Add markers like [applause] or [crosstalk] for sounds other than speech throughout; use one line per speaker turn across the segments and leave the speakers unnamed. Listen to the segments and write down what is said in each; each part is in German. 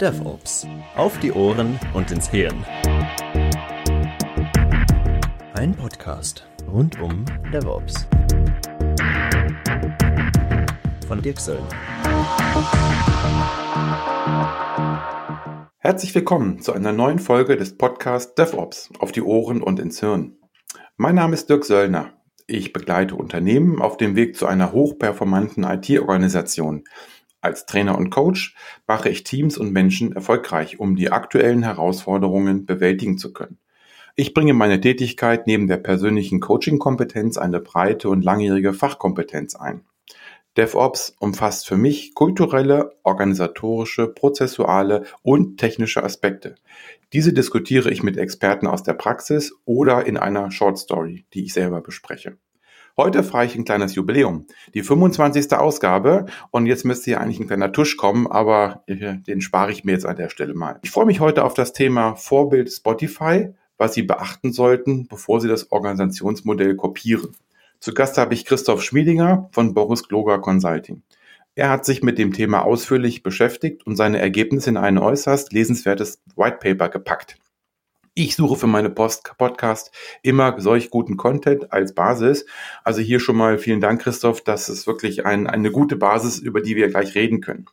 DevOps. Auf die Ohren und ins Hirn. Ein Podcast rund um DevOps. Von Dirk Söllner.
Herzlich willkommen zu einer neuen Folge des Podcasts DevOps auf die Ohren und ins Hirn. Mein Name ist Dirk Söllner. Ich begleite Unternehmen auf dem Weg zu einer hochperformanten IT-Organisation. Als Trainer und Coach mache ich Teams und Menschen erfolgreich, um die aktuellen Herausforderungen bewältigen zu können. Ich bringe meine Tätigkeit neben der persönlichen Coaching-Kompetenz eine breite und langjährige Fachkompetenz ein. DevOps umfasst für mich kulturelle, organisatorische, prozessuale und technische Aspekte. Diese diskutiere ich mit Experten aus der Praxis oder in einer Short Story, die ich selber bespreche. Heute fahre ich ein kleines Jubiläum, die 25. Ausgabe und jetzt müsste hier eigentlich ein kleiner Tusch kommen, aber den spare ich mir jetzt an der Stelle mal. Ich freue mich heute auf das Thema Vorbild Spotify, was Sie beachten sollten, bevor Sie das Organisationsmodell kopieren. Zu Gast habe ich Christoph Schmiedinger von Boris Gloger Consulting. Er hat sich mit dem Thema ausführlich beschäftigt und seine Ergebnisse in ein äußerst lesenswertes White Paper gepackt. Ich suche für meine Post Podcast immer solch guten Content als Basis. Also hier schon mal vielen Dank, Christoph. Das ist wirklich ein, eine gute Basis, über die wir gleich reden können.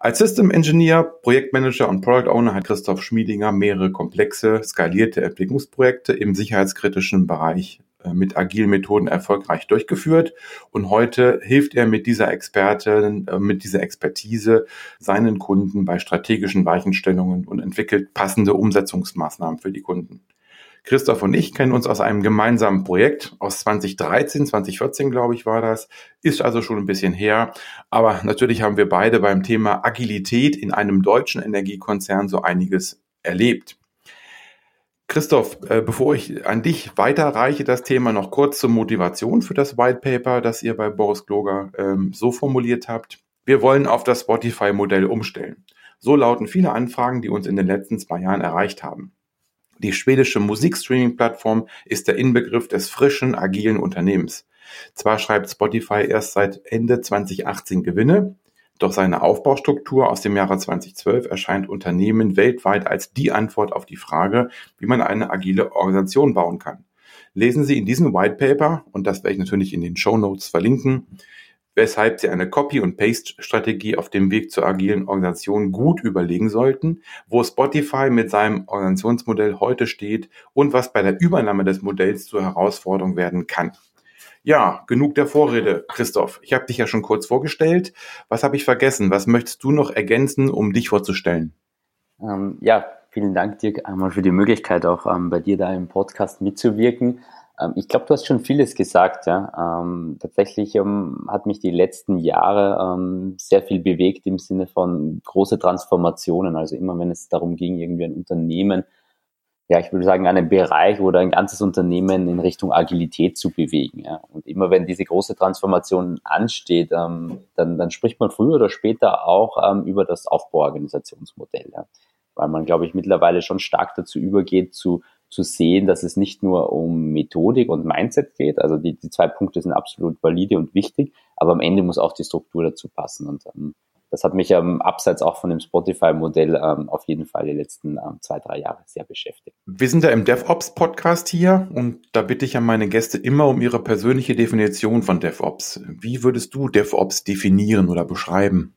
Als System Engineer, Projektmanager und Product Owner hat Christoph Schmiedinger mehrere komplexe, skalierte Entwicklungsprojekte im sicherheitskritischen Bereich mit agilen Methoden erfolgreich durchgeführt. Und heute hilft er mit dieser Experte, äh, mit dieser Expertise seinen Kunden bei strategischen Weichenstellungen und entwickelt passende Umsetzungsmaßnahmen für die Kunden. Christoph und ich kennen uns aus einem gemeinsamen Projekt aus 2013, 2014 glaube ich war das, ist also schon ein bisschen her. Aber natürlich haben wir beide beim Thema Agilität in einem deutschen Energiekonzern so einiges erlebt. Christoph, äh, bevor ich an dich weiterreiche, das Thema noch kurz zur Motivation für das White Paper, das ihr bei Boris Gloger ähm, so formuliert habt. Wir wollen auf das Spotify-Modell umstellen. So lauten viele Anfragen, die uns in den letzten zwei Jahren erreicht haben. Die schwedische Musikstreaming-Plattform ist der Inbegriff des frischen, agilen Unternehmens. Zwar schreibt Spotify erst seit Ende 2018 Gewinne, doch seine Aufbaustruktur aus dem Jahre 2012 erscheint Unternehmen weltweit als die Antwort auf die Frage, wie man eine agile Organisation bauen kann. Lesen Sie in diesem White Paper, und das werde ich natürlich in den Show Notes verlinken, weshalb Sie eine Copy- und Paste-Strategie auf dem Weg zur agilen Organisation gut überlegen sollten, wo Spotify mit seinem Organisationsmodell heute steht und was bei der Übernahme des Modells zur Herausforderung werden kann. Ja, genug der Vorrede, Christoph. Ich habe dich ja schon kurz vorgestellt. Was habe ich vergessen? Was möchtest du noch ergänzen, um dich vorzustellen?
Ähm, ja, vielen Dank, Dirk, einmal für die Möglichkeit, auch ähm, bei dir da im Podcast mitzuwirken. Ähm, ich glaube, du hast schon vieles gesagt. Ja? Ähm, tatsächlich ähm, hat mich die letzten Jahre ähm, sehr viel bewegt im Sinne von große Transformationen. Also immer, wenn es darum ging, irgendwie ein Unternehmen ja, ich würde sagen, einen Bereich oder ein ganzes Unternehmen in Richtung Agilität zu bewegen. Ja. Und immer wenn diese große Transformation ansteht, ähm, dann, dann spricht man früher oder später auch ähm, über das Aufbauorganisationsmodell. Ja. Weil man, glaube ich, mittlerweile schon stark dazu übergeht, zu, zu sehen, dass es nicht nur um Methodik und Mindset geht. Also die, die zwei Punkte sind absolut valide und wichtig, aber am Ende muss auch die Struktur dazu passen. Und ähm, das hat mich ähm, abseits auch von dem Spotify-Modell ähm, auf jeden Fall die letzten ähm, zwei, drei Jahre sehr beschäftigt.
Wir sind ja im DevOps-Podcast hier und da bitte ich an meine Gäste immer um ihre persönliche Definition von DevOps. Wie würdest du DevOps definieren oder beschreiben?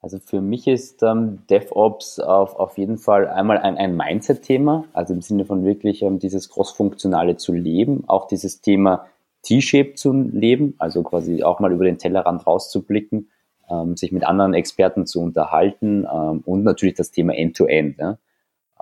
Also für mich ist ähm, DevOps auf, auf jeden Fall einmal ein, ein Mindset-Thema, also im Sinne von wirklich ähm, dieses Cross-Funktionale zu leben, auch dieses Thema T-Shape zu leben, also quasi auch mal über den Tellerrand rauszublicken ähm, sich mit anderen Experten zu unterhalten ähm, und natürlich das Thema End-to-End. -End, ja?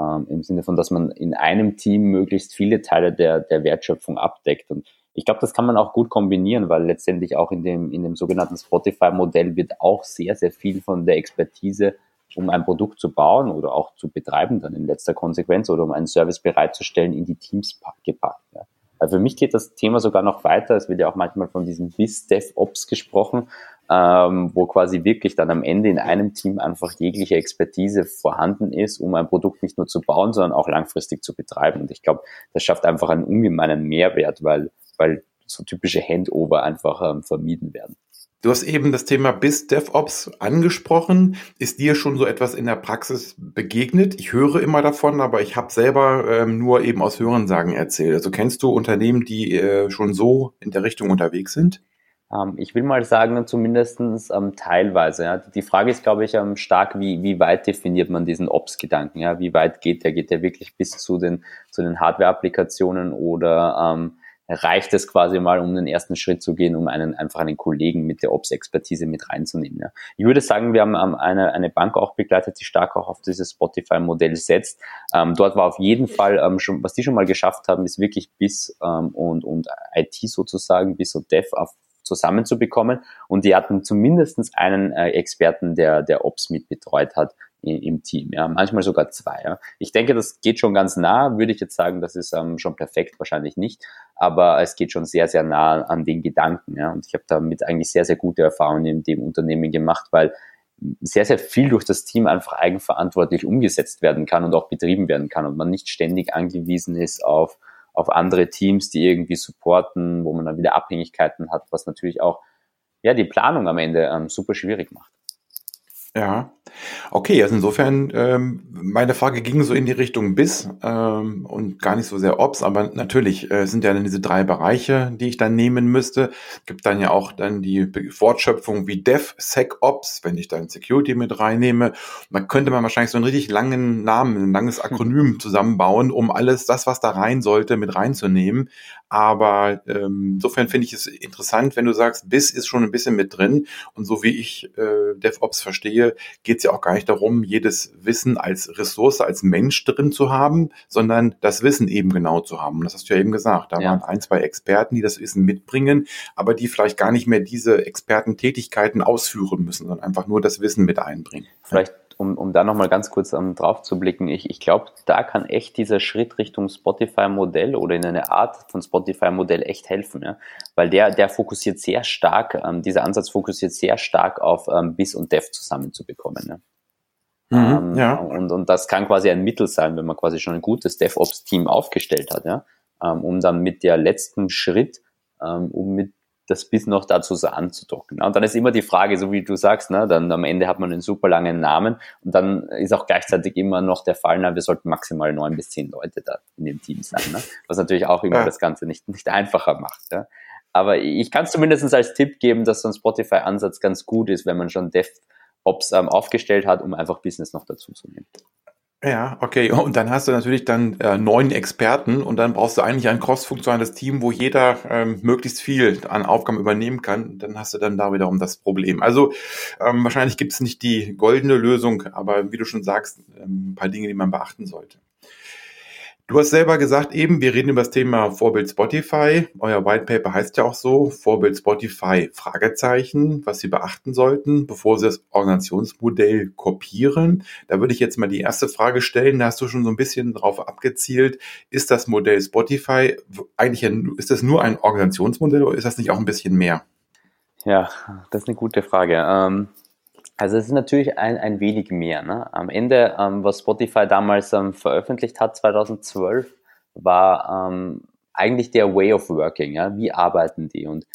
ähm, Im Sinne von, dass man in einem Team möglichst viele Teile der, der Wertschöpfung abdeckt. Und ich glaube, das kann man auch gut kombinieren, weil letztendlich auch in dem, in dem sogenannten Spotify-Modell wird auch sehr, sehr viel von der Expertise, um ein Produkt zu bauen oder auch zu betreiben, dann in letzter Konsequenz oder um einen Service bereitzustellen, in die Teams gepackt. Ja. Also für mich geht das Thema sogar noch weiter. Es wird ja auch manchmal von diesem Biz-DevOps gesprochen ähm, wo quasi wirklich dann am Ende in einem Team einfach jegliche Expertise vorhanden ist, um ein Produkt nicht nur zu bauen, sondern auch langfristig zu betreiben. Und ich glaube, das schafft einfach einen ungemeinen Mehrwert, weil, weil so typische Handover einfach ähm, vermieden werden.
Du hast eben das Thema BIS DevOps angesprochen. Ist dir schon so etwas in der Praxis begegnet? Ich höre immer davon, aber ich habe selber ähm, nur eben aus Hörensagen erzählt. Also kennst du Unternehmen, die äh, schon so in der Richtung unterwegs sind?
Ähm, ich will mal sagen, zumindest ähm, teilweise. Ja. Die Frage ist, glaube ich, ähm, stark, wie, wie weit definiert man diesen Ops-Gedanken? Ja? Wie weit geht der? Geht der wirklich bis zu den, zu den Hardware-Applikationen oder ähm, reicht es quasi mal, um den ersten Schritt zu gehen, um einen einfach einen Kollegen mit der Ops-Expertise mit reinzunehmen. Ja. Ich würde sagen, wir haben ähm, eine, eine Bank auch begleitet, die stark auch auf dieses Spotify-Modell setzt. Ähm, dort war auf jeden Fall ähm, schon, was die schon mal geschafft haben, ist wirklich bis ähm, und, und IT sozusagen, bis so Dev auf zusammenzubekommen. Und die hatten zumindestens einen äh, Experten, der, der Ops mit betreut hat im Team, ja, manchmal sogar zwei. Ja. Ich denke, das geht schon ganz nah, würde ich jetzt sagen, das ist ähm, schon perfekt, wahrscheinlich nicht, aber es geht schon sehr, sehr nah an den Gedanken. Ja. Und ich habe damit eigentlich sehr, sehr gute Erfahrungen in dem Unternehmen gemacht, weil sehr, sehr viel durch das Team einfach eigenverantwortlich umgesetzt werden kann und auch betrieben werden kann und man nicht ständig angewiesen ist auf, auf andere Teams, die irgendwie supporten, wo man dann wieder Abhängigkeiten hat, was natürlich auch ja, die Planung am Ende ähm, super schwierig macht.
Ja, okay, also insofern, ähm, meine Frage ging so in die Richtung BIS ähm, und gar nicht so sehr Ops, aber natürlich äh, sind ja dann diese drei Bereiche, die ich dann nehmen müsste. Gibt dann ja auch dann die Fortschöpfung wie DevSecOps, wenn ich dann Security mit reinnehme. Da könnte man wahrscheinlich so einen richtig langen Namen, ein langes Akronym zusammenbauen, um alles das, was da rein sollte, mit reinzunehmen. Aber ähm, insofern finde ich es interessant, wenn du sagst, BIS ist schon ein bisschen mit drin und so wie ich äh, DevOps verstehe, geht es ja auch gar nicht darum, jedes Wissen als Ressource, als Mensch drin zu haben, sondern das Wissen eben genau zu haben. Und das hast du ja eben gesagt. Da ja. waren ein, zwei Experten, die das Wissen mitbringen, aber die vielleicht gar nicht mehr diese Expertentätigkeiten ausführen müssen, sondern einfach nur das Wissen mit einbringen.
Vielleicht um, um da nochmal ganz kurz um, drauf zu blicken, ich, ich glaube, da kann echt dieser Schritt Richtung Spotify-Modell oder in eine Art von Spotify-Modell echt helfen, ja? weil der, der fokussiert sehr stark, ähm, dieser Ansatz fokussiert sehr stark auf ähm, Bis und Dev zusammenzubekommen. Ja? Mhm, ähm, ja. Und, und das kann quasi ein Mittel sein, wenn man quasi schon ein gutes DevOps-Team aufgestellt hat, ja? Ähm, um dann mit der letzten Schritt, ähm, um mit das bis noch dazu so anzudocken. Und dann ist immer die Frage, so wie du sagst, ne, dann am Ende hat man einen super langen Namen und dann ist auch gleichzeitig immer noch der Fall, na, wir sollten maximal neun bis zehn Leute da in dem Team sein, ne? was natürlich auch immer ja. das Ganze nicht, nicht einfacher macht. Ja? Aber ich kann es zumindest als Tipp geben, dass so ein Spotify-Ansatz ganz gut ist, wenn man schon DevOps ähm, aufgestellt hat, um einfach Business noch dazu zu nehmen.
Ja, okay. Und dann hast du natürlich dann äh, neun Experten und dann brauchst du eigentlich ein cross-funktionales Team, wo jeder ähm, möglichst viel an Aufgaben übernehmen kann. Dann hast du dann da wiederum das Problem. Also ähm, wahrscheinlich gibt es nicht die goldene Lösung, aber wie du schon sagst, ähm, ein paar Dinge, die man beachten sollte. Du hast selber gesagt, eben, wir reden über das Thema Vorbild Spotify. Euer White Paper heißt ja auch so, Vorbild Spotify, Fragezeichen, was Sie beachten sollten, bevor Sie das Organisationsmodell kopieren. Da würde ich jetzt mal die erste Frage stellen, da hast du schon so ein bisschen drauf abgezielt. Ist das Modell Spotify eigentlich, ein, ist das nur ein Organisationsmodell oder ist das nicht auch ein bisschen mehr?
Ja, das ist eine gute Frage. Ähm also es ist natürlich ein, ein wenig mehr. Ne? Am Ende, ähm, was Spotify damals ähm, veröffentlicht hat, 2012, war ähm, eigentlich der Way of Working. Ja? Wie arbeiten die? Und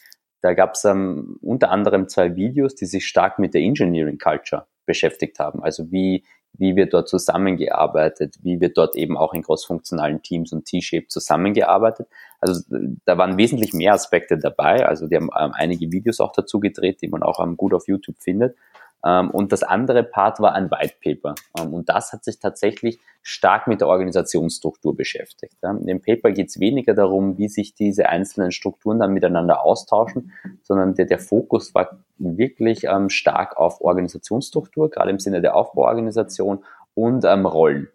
da gab es ähm, unter anderem zwei Videos, die sich stark mit der Engineering Culture beschäftigt haben. Also wie, wie wird dort zusammengearbeitet, wie wird dort eben auch in großfunktionalen Teams und T-Shape zusammengearbeitet. Also da waren wesentlich mehr Aspekte dabei. Also die haben ähm, einige Videos auch dazu gedreht, die man auch ähm, gut auf YouTube findet. Ähm, und das andere Part war ein White Paper. Ähm, und das hat sich tatsächlich stark mit der Organisationsstruktur beschäftigt. In dem Paper geht es weniger darum, wie sich diese einzelnen Strukturen dann miteinander austauschen, sondern der, der Fokus war wirklich ähm, stark auf Organisationsstruktur, gerade im Sinne der Aufbauorganisation und Rollen.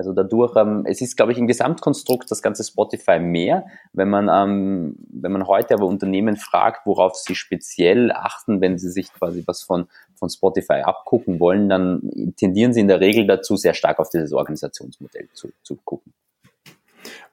Also dadurch, ähm, es ist, glaube ich, im Gesamtkonstrukt das ganze Spotify mehr. Wenn man, ähm, wenn man heute aber Unternehmen fragt, worauf sie speziell achten, wenn sie sich quasi was von, von Spotify abgucken wollen, dann tendieren sie in der Regel dazu, sehr stark auf dieses Organisationsmodell zu, zu gucken.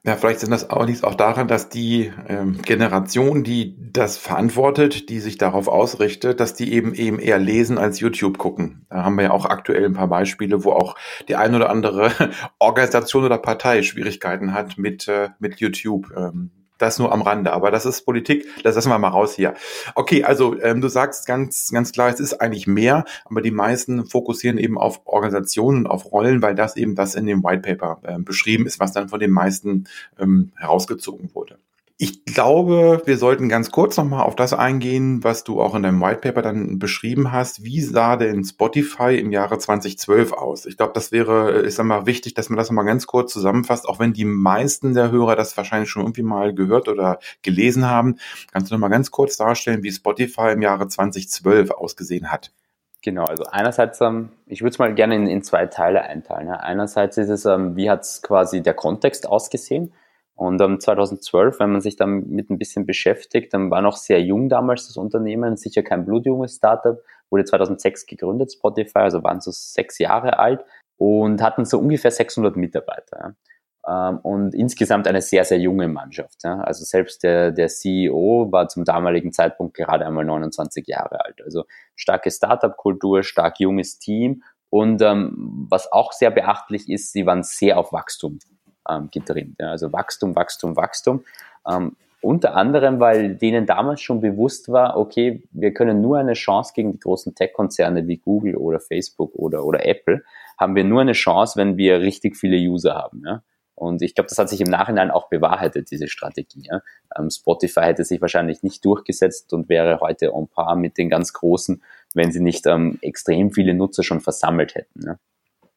Ja, vielleicht sind das auch liegt auch daran, dass die ähm, Generation, die das verantwortet, die sich darauf ausrichtet, dass die eben eben eher lesen als YouTube gucken. Da haben wir ja auch aktuell ein paar Beispiele, wo auch die ein oder andere [laughs] Organisation oder Partei Schwierigkeiten hat mit äh, mit YouTube. Ähm, Das nur am Rande, aber das ist Politik, das lassen wir mal raus hier. Okay, also ähm, du sagst ganz, ganz klar, es ist eigentlich mehr, aber die meisten fokussieren eben auf Organisationen, auf Rollen, weil das eben das in dem White Paper äh, beschrieben ist, was dann von den meisten ähm, herausgezogen wurde. Ich glaube, wir sollten ganz kurz nochmal auf das eingehen, was du auch in deinem White Paper dann beschrieben hast. Wie sah denn Spotify im Jahre 2012 aus? Ich glaube, das wäre, ist einmal wichtig, dass man das nochmal ganz kurz zusammenfasst, auch wenn die meisten der Hörer das wahrscheinlich schon irgendwie mal gehört oder gelesen haben. Kannst du nochmal ganz kurz darstellen, wie Spotify im Jahre 2012 ausgesehen hat?
Genau, also einerseits, ähm, ich würde es mal gerne in, in, zwei Teile einteilen. Einerseits ist es, ähm, wie hat es quasi der Kontext ausgesehen? Und um, 2012, wenn man sich damit ein bisschen beschäftigt, dann war noch sehr jung damals das Unternehmen, sicher kein blutjunges Startup, wurde 2006 gegründet, Spotify, also waren so sechs Jahre alt und hatten so ungefähr 600 Mitarbeiter. Ja. Ähm, und insgesamt eine sehr, sehr junge Mannschaft. Ja. Also selbst der, der CEO war zum damaligen Zeitpunkt gerade einmal 29 Jahre alt. Also starke Startup-Kultur, stark junges Team und ähm, was auch sehr beachtlich ist, sie waren sehr auf Wachstum ähm, getrimmt. Ja. Also Wachstum, Wachstum, Wachstum. Ähm, unter anderem, weil denen damals schon bewusst war, okay, wir können nur eine Chance gegen die großen Tech-Konzerne wie Google oder Facebook oder, oder Apple, haben wir nur eine Chance, wenn wir richtig viele User haben. Ja? Und ich glaube, das hat sich im Nachhinein auch bewahrheitet, diese Strategie. Ja? Ähm, Spotify hätte sich wahrscheinlich nicht durchgesetzt und wäre heute on par mit den ganz Großen, wenn sie nicht ähm, extrem viele Nutzer schon versammelt hätten. Ja?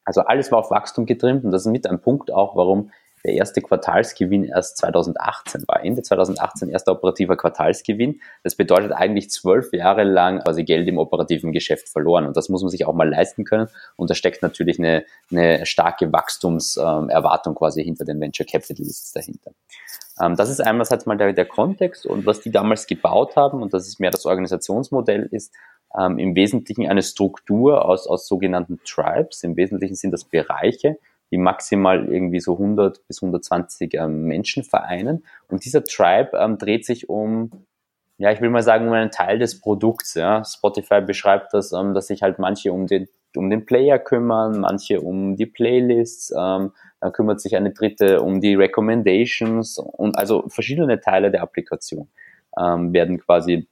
Also alles war auf Wachstum getrimmt und das ist mit ein Punkt auch, warum der erste Quartalsgewinn erst 2018 war. Ende 2018 erster operativer Quartalsgewinn. Das bedeutet eigentlich zwölf Jahre lang quasi Geld im operativen Geschäft verloren. Und das muss man sich auch mal leisten können. Und da steckt natürlich eine, eine starke Wachstumserwartung quasi hinter den Venture Capitalists dahinter. Ähm, das ist einerseits mal der, der Kontext und was die damals gebaut haben. Und das ist mehr das Organisationsmodell ist, ähm, im Wesentlichen eine Struktur aus, aus sogenannten Tribes. Im Wesentlichen sind das Bereiche, die maximal irgendwie so 100 bis 120 ähm, Menschen vereinen. Und dieser Tribe ähm, dreht sich um, ja, ich will mal sagen, um einen Teil des Produkts. Ja. Spotify beschreibt das, ähm, dass sich halt manche um den, um den Player kümmern, manche um die Playlists, ähm, dann kümmert sich eine dritte um die Recommendations und also verschiedene Teile der Applikation ähm, werden quasi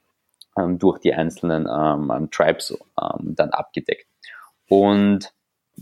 ähm, durch die einzelnen ähm, Tribes ähm, dann abgedeckt. Und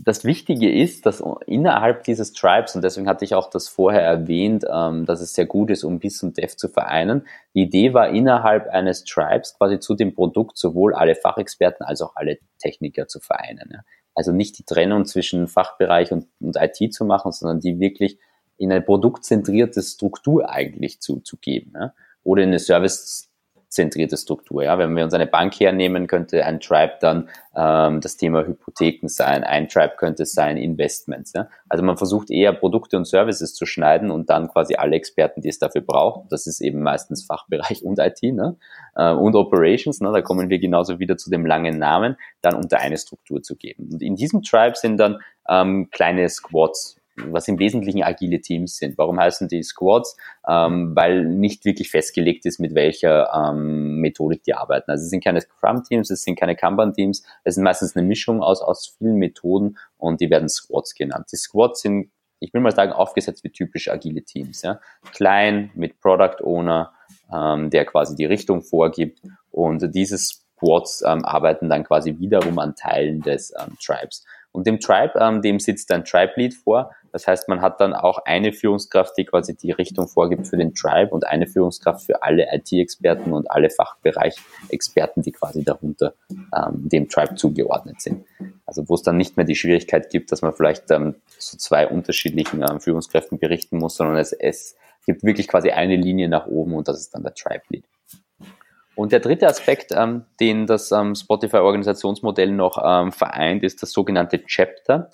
das Wichtige ist, dass innerhalb dieses Tribes, und deswegen hatte ich auch das vorher erwähnt, ähm, dass es sehr gut ist, um BIS und Dev zu vereinen. Die Idee war innerhalb eines Tribes quasi zu dem Produkt sowohl alle Fachexperten als auch alle Techniker zu vereinen. Also nicht die Trennung zwischen Fachbereich und, und IT zu machen, sondern die wirklich in eine produktzentrierte Struktur eigentlich zu, zu geben. Ja. Oder in eine Service zentrierte Struktur. Ja, wenn wir uns eine Bank hernehmen, könnte ein Tribe dann ähm, das Thema Hypotheken sein, ein Tribe könnte sein Investments. Ja? Also man versucht eher Produkte und Services zu schneiden und dann quasi alle Experten, die es dafür braucht, das ist eben meistens Fachbereich und IT ne? Äh, und Operations, ne? da kommen wir genauso wieder zu dem langen Namen, dann unter eine Struktur zu geben. Und in diesem Tribe sind dann ähm, kleine Squads was im Wesentlichen agile Teams sind. Warum heißen die Squads? Ähm, weil nicht wirklich festgelegt ist, mit welcher ähm, Methodik die arbeiten. Also es sind keine Scrum-Teams, es sind keine Kanban-Teams, es sind meistens eine Mischung aus, aus vielen Methoden und die werden Squads genannt. Die Squads sind, ich will mal sagen, aufgesetzt wie typisch agile Teams. Ja? Klein mit Product Owner, ähm, der quasi die Richtung vorgibt und diese Squads ähm, arbeiten dann quasi wiederum an Teilen des ähm, Tribes. Und dem Tribe, ähm, dem sitzt ein Tribe Lead vor. Das heißt, man hat dann auch eine Führungskraft, die quasi die Richtung vorgibt für den Tribe und eine Führungskraft für alle IT-Experten und alle Fachbereich-Experten, die quasi darunter ähm, dem Tribe zugeordnet sind. Also wo es dann nicht mehr die Schwierigkeit gibt, dass man vielleicht ähm, zu zwei unterschiedlichen ähm, Führungskräften berichten muss, sondern es, es gibt wirklich quasi eine Linie nach oben und das ist dann der Tribe Lead. Und der dritte Aspekt, ähm, den das ähm, Spotify-Organisationsmodell noch ähm, vereint, ist das sogenannte Chapter.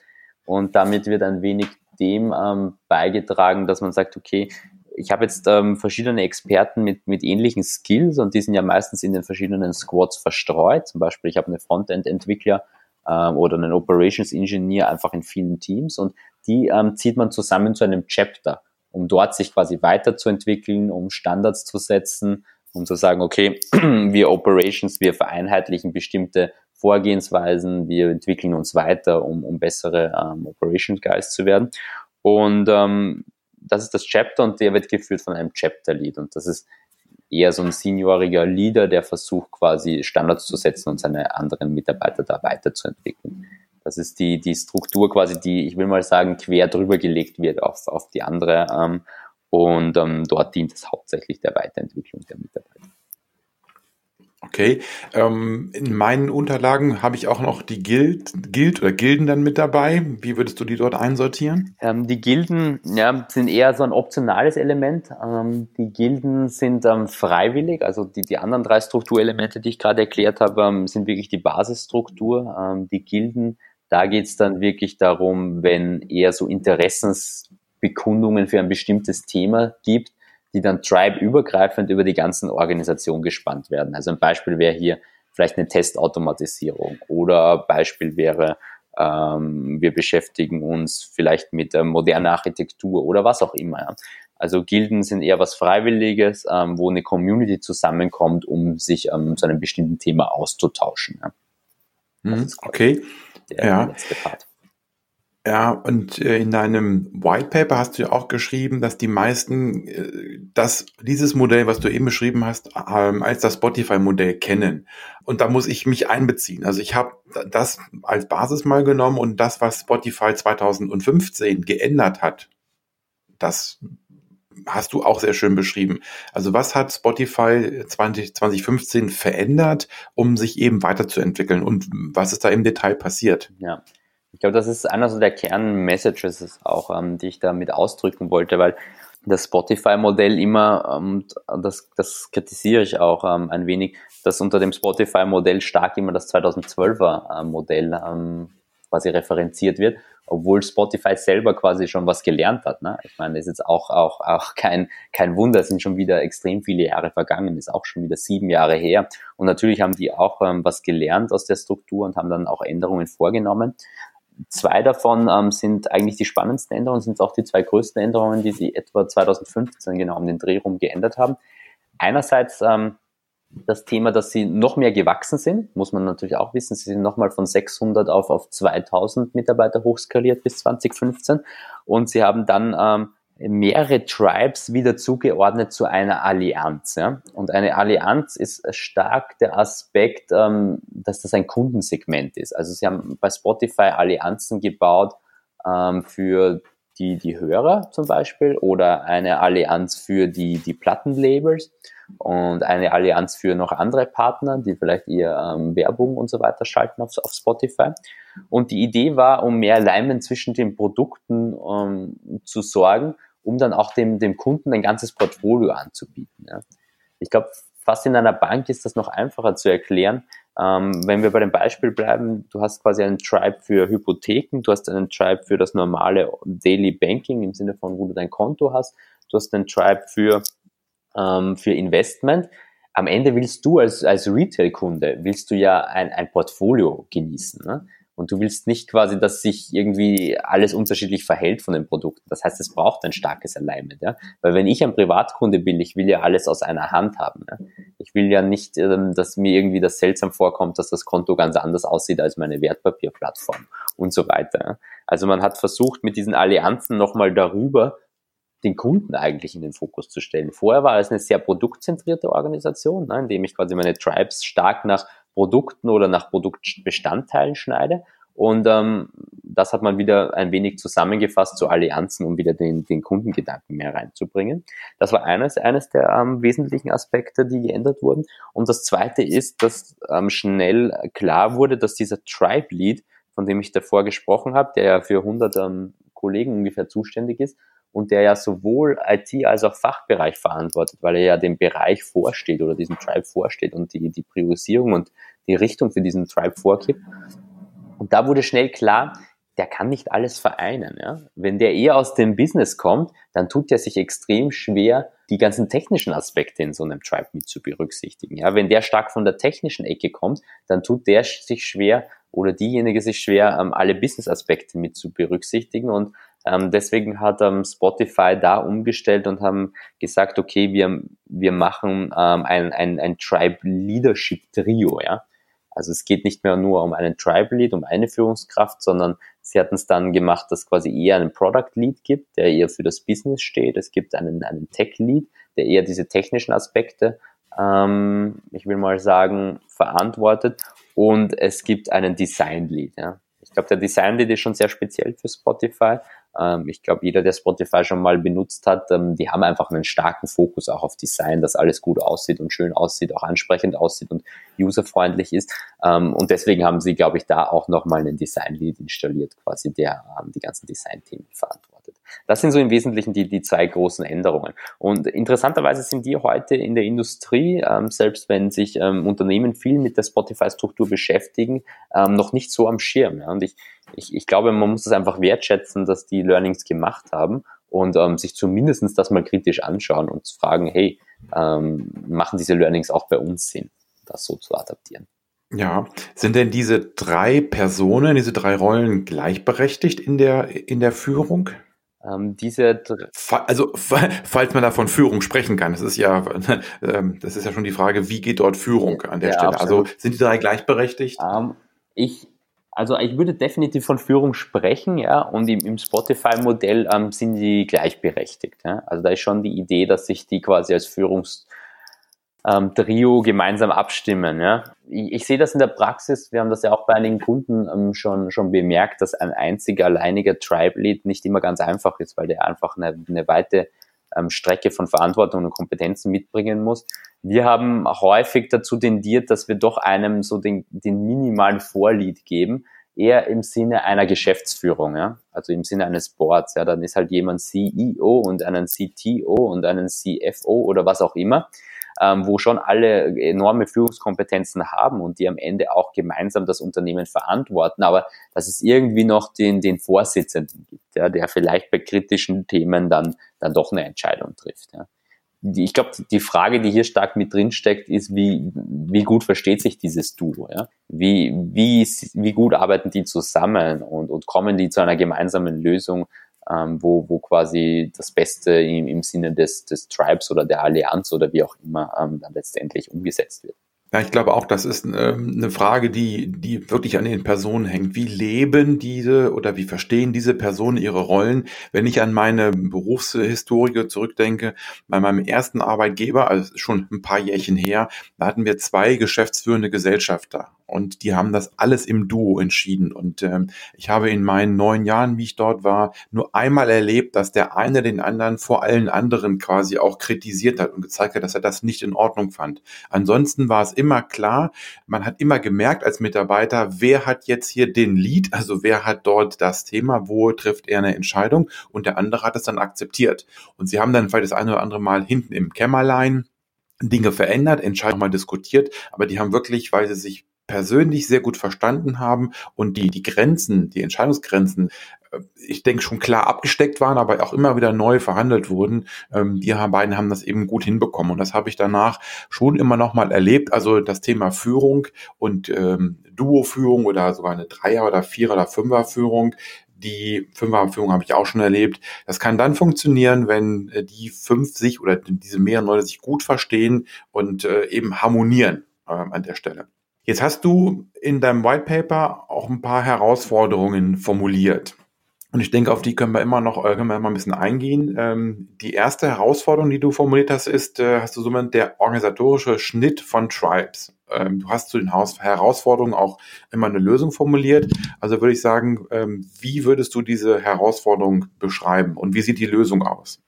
Und damit wird ein wenig dem ähm, beigetragen, dass man sagt, okay, ich habe jetzt ähm, verschiedene Experten mit, mit ähnlichen Skills und die sind ja meistens in den verschiedenen Squads verstreut. Zum Beispiel, ich habe einen Frontend-Entwickler ähm, oder einen Operations-Engineer einfach in vielen Teams und die ähm, zieht man zusammen zu einem Chapter, um dort sich quasi weiterzuentwickeln, um Standards zu setzen, um zu sagen, okay, [clears throat] wir Operations, wir vereinheitlichen bestimmte Vorgehensweisen, wir entwickeln uns weiter, um, um bessere ähm, Operations Guys zu werden. Und ähm, das ist das Chapter und der wird geführt von einem Chapter Lead und das ist eher so ein senioriger Leader, der versucht quasi Standards zu setzen und seine anderen Mitarbeiter da weiterzuentwickeln. Das ist die, die Struktur quasi, die, ich will mal sagen, quer drüber gelegt wird auf, auf die andere. Ähm, und ähm, dort dient es hauptsächlich der Weiterentwicklung der Mitarbeiter.
Okay. Ähm, in meinen Unterlagen habe ich auch noch die Guild, Guild oder Gilden dann mit dabei. Wie würdest du die dort einsortieren?
Ähm, die Gilden ja, sind eher so ein optionales Element. Ähm, die Gilden sind ähm, freiwillig, also die, die anderen drei Strukturelemente, die ich gerade erklärt habe, ähm, sind wirklich die Basisstruktur. Ähm, die Gilden, da geht es dann wirklich darum, wenn eher so Interessensbekundungen für ein bestimmtes Thema gibt, die dann Tribe-übergreifend über die ganzen Organisationen gespannt werden. Also ein Beispiel wäre hier vielleicht eine Testautomatisierung oder Beispiel wäre, ähm, wir beschäftigen uns vielleicht mit äh, moderner Architektur oder was auch immer. Ja. Also Gilden sind eher was Freiwilliges, ähm, wo eine Community zusammenkommt, um sich ähm, zu einem bestimmten Thema auszutauschen. Ja.
Mhm, okay. Der ja. letzte Part. Ja, und äh, in deinem White Paper hast du ja auch geschrieben, dass die meisten äh, das, dieses Modell, was du eben beschrieben hast, ähm, als das Spotify-Modell kennen. Und da muss ich mich einbeziehen. Also ich habe das als Basis mal genommen und das, was Spotify 2015 geändert hat, das hast du auch sehr schön beschrieben. Also was hat Spotify 20, 2015 verändert, um sich eben weiterzuentwickeln und was ist da im Detail passiert?
Ja. Ich glaube, das ist einer so der Kernmessages auch, ähm, die ich damit ausdrücken wollte, weil das Spotify-Modell immer, ähm, das, das kritisiere ich auch ähm, ein wenig, dass unter dem Spotify-Modell stark immer das 2012er-Modell äh, ähm, quasi referenziert wird, obwohl Spotify selber quasi schon was gelernt hat. Ne? Ich meine, das ist jetzt auch, auch, auch kein, kein Wunder, es sind schon wieder extrem viele Jahre vergangen, ist auch schon wieder sieben Jahre her. Und natürlich haben die auch ähm, was gelernt aus der Struktur und haben dann auch Änderungen vorgenommen. Zwei davon ähm, sind eigentlich die spannendsten Änderungen, sind auch die zwei größten Änderungen, die sie etwa 2015 genau um den Dreh rum geändert haben. Einerseits ähm, das Thema, dass sie noch mehr gewachsen sind, muss man natürlich auch wissen. Sie sind nochmal von 600 auf, auf 2000 Mitarbeiter hochskaliert bis 2015 und sie haben dann ähm, mehrere Tribes wieder zugeordnet zu einer Allianz. Ja? Und eine Allianz ist stark der Aspekt, ähm, dass das ein Kundensegment ist. Also sie haben bei Spotify Allianzen gebaut ähm, für die, die Hörer zum Beispiel oder eine Allianz für die, die Plattenlabels und eine Allianz für noch andere Partner, die vielleicht ihr ähm, Werbung und so weiter schalten auf, auf Spotify. Und die Idee war, um mehr Alignment zwischen den Produkten ähm, zu sorgen, um dann auch dem, dem Kunden ein ganzes Portfolio anzubieten. Ja. Ich glaube, fast in einer Bank ist das noch einfacher zu erklären. Ähm, wenn wir bei dem Beispiel bleiben, du hast quasi einen Tribe für Hypotheken, du hast einen Tribe für das normale Daily Banking im Sinne von, wo du dein Konto hast, du hast einen Tribe für, ähm, für Investment. Am Ende willst du als, als Retail-Kunde, willst du ja ein, ein Portfolio genießen. Ne? Und du willst nicht quasi, dass sich irgendwie alles unterschiedlich verhält von den Produkten. Das heißt, es braucht ein starkes Alignment. Ja? Weil wenn ich ein Privatkunde bin, ich will ja alles aus einer Hand haben. Ja? Ich will ja nicht, ähm, dass mir irgendwie das seltsam vorkommt, dass das Konto ganz anders aussieht als meine Wertpapierplattform und so weiter. Ja? Also man hat versucht, mit diesen Allianzen nochmal darüber den Kunden eigentlich in den Fokus zu stellen. Vorher war es eine sehr produktzentrierte Organisation, ne, indem ich quasi meine Tribes stark nach Produkten oder nach Produktbestandteilen schneide. Und ähm, das hat man wieder ein wenig zusammengefasst zu Allianzen, um wieder den, den Kundengedanken mehr reinzubringen. Das war eines, eines der ähm, wesentlichen Aspekte, die geändert wurden. Und das zweite ist, dass ähm, schnell klar wurde, dass dieser Tribe Lead, von dem ich davor gesprochen habe, der ja für 100 ähm, Kollegen ungefähr zuständig ist, und der ja sowohl IT als auch Fachbereich verantwortet, weil er ja dem Bereich vorsteht oder diesem Tribe vorsteht und die, die Priorisierung und die Richtung für diesen Tribe vorgibt. Und da wurde schnell klar, der kann nicht alles vereinen. Ja? Wenn der eher aus dem Business kommt, dann tut er sich extrem schwer, die ganzen technischen Aspekte in so einem Tribe mit zu berücksichtigen. Ja? Wenn der stark von der technischen Ecke kommt, dann tut der sich schwer oder diejenige sich schwer, ähm, alle Business-Aspekte mit zu berücksichtigen. Und ähm, deswegen hat ähm, Spotify da umgestellt und haben gesagt, okay, wir, wir machen ähm, ein, ein, ein Tribe Leadership Trio, ja. Also es geht nicht mehr nur um einen Tribe Lead, um eine Führungskraft, sondern sie hatten es dann gemacht, dass quasi eher einen Product Lead gibt, der eher für das Business steht. Es gibt einen, einen Tech Lead, der eher diese technischen Aspekte, ähm, ich will mal sagen, verantwortet. Und es gibt einen Design Lead. Ja. Ich glaube, der Design Lead ist schon sehr speziell für Spotify. Ähm, ich glaube, jeder, der Spotify schon mal benutzt hat, ähm, die haben einfach einen starken Fokus auch auf Design, dass alles gut aussieht und schön aussieht, auch ansprechend aussieht und userfreundlich ist. Ähm, und deswegen haben sie, glaube ich, da auch nochmal einen Design Lead installiert, quasi der die ganzen Design-Themen verantwortet. Das sind so im Wesentlichen die, die zwei großen Änderungen. Und interessanterweise sind die heute in der Industrie, ähm, selbst wenn sich ähm, Unternehmen viel mit der Spotify-Struktur beschäftigen, ähm, noch nicht so am Schirm. Ja. Und ich, ich, ich glaube, man muss es einfach wertschätzen, dass die Learnings gemacht haben und ähm, sich zumindest das mal kritisch anschauen und fragen, hey, ähm, machen diese Learnings auch bei uns Sinn, das so zu adaptieren?
Ja, sind denn diese drei Personen, diese drei Rollen gleichberechtigt in der, in der Führung?
Ähm, diese
also falls man da von Führung sprechen kann, das ist ja [laughs] ähm, das ist ja schon die Frage, wie geht dort Führung an der ja, Stelle? Also absolut. Also sind die drei gleichberechtigt?
Ähm, ich also ich würde definitiv von Führung sprechen, ja, und im, im Spotify-Modell ähm, sind die gleichberechtigt. Ja? Also da ist schon die Idee, dass sich die quasi als Führungstrio ähm, gemeinsam abstimmen. Ja? Ich, ich sehe das in der Praxis, wir haben das ja auch bei einigen Kunden ähm, schon, schon bemerkt, dass ein einziger alleiniger Tribe-Lead nicht immer ganz einfach ist, weil der einfach eine, eine weite ähm, Strecke von Verantwortung und Kompetenzen mitbringen muss. Wir haben häufig dazu tendiert, dass wir doch einem so den, den minimalen Vorlied geben, eher im Sinne einer Geschäftsführung, ja, also im Sinne eines Boards, ja, dann ist halt jemand CEO und einen CTO und einen CFO oder was auch immer ähm, wo schon alle enorme Führungskompetenzen haben und die am Ende auch gemeinsam das Unternehmen verantworten, aber dass es irgendwie noch den, den Vorsitzenden gibt, ja, der vielleicht bei kritischen Themen dann, dann doch eine Entscheidung trifft. Ja ich glaube, die Frage, die hier stark mit drin steckt, ist, wie, wie gut versteht sich dieses Duo? Ja? Wie, wie, wie gut arbeiten die zusammen und, und kommen die zu einer gemeinsamen Lösung, ähm, wo, wo quasi das Beste im, im Sinne des, des Tribes oder der Allianz oder wie auch immer ähm, dann letztendlich umgesetzt wird.
Ja, ich glaube auch, das ist ähm, eine Frage, die, die wirklich an den Personen hängt. Wie leben diese oder wie verstehen diese Personen ihre Rollen? Wenn ich an meine Berufshistorie zurückdenke, bei meinem ersten Arbeitgeber, also schon ein paar Jährchen her, da hatten wir zwei geschäftsführende Gesellschafter und die haben das alles im Duo entschieden. Und ähm, ich habe in meinen neun Jahren, wie ich dort war, nur einmal erlebt, dass der eine den anderen vor allen anderen quasi auch kritisiert hat und gezeigt hat, dass er das nicht in Ordnung fand. Ansonsten war es immer klar, man hat immer gemerkt als Mitarbeiter, wer hat jetzt hier den Lead, also wer hat dort das Thema, wo trifft er eine Entscheidung und der andere hat es dann akzeptiert. Und sie haben dann vielleicht das eine oder andere Mal hinten im Kämmerlein Dinge verändert, Entscheidungen mal diskutiert, aber die haben wirklich, weil sie sich persönlich sehr gut verstanden haben und die, die Grenzen, die Entscheidungsgrenzen, äh, ich denke schon klar abgesteckt waren, aber auch immer wieder neu verhandelt wurden. Ähm, die beiden haben das eben gut hinbekommen und das habe ich danach schon immer noch mal erlebt. Also das Thema Führung und ähm, Duo-Führung oder sogar eine Dreier- oder Vierer- oder Fünfer-Führung, die Fünferführung habe ich auch schon erlebt. Das kann dann funktionieren, wenn äh, die fünf sich oder diese mehreren Leute sich gut verstehen und äh, eben harmonieren äh, an der Stelle. Jetzt hast du in deinem White Paper auch ein paar Herausforderungen formuliert. Und ich denke, auf die können wir immer noch, äh, können wir mal ein bisschen eingehen. Ähm, die erste Herausforderung, die du formuliert hast, ist, äh, hast du so der organisatorische Schnitt von Tribes. Ähm, du hast zu den Herausforderungen auch immer eine Lösung formuliert. Also würde ich sagen, ähm, wie würdest du diese Herausforderung beschreiben und wie sieht die Lösung aus?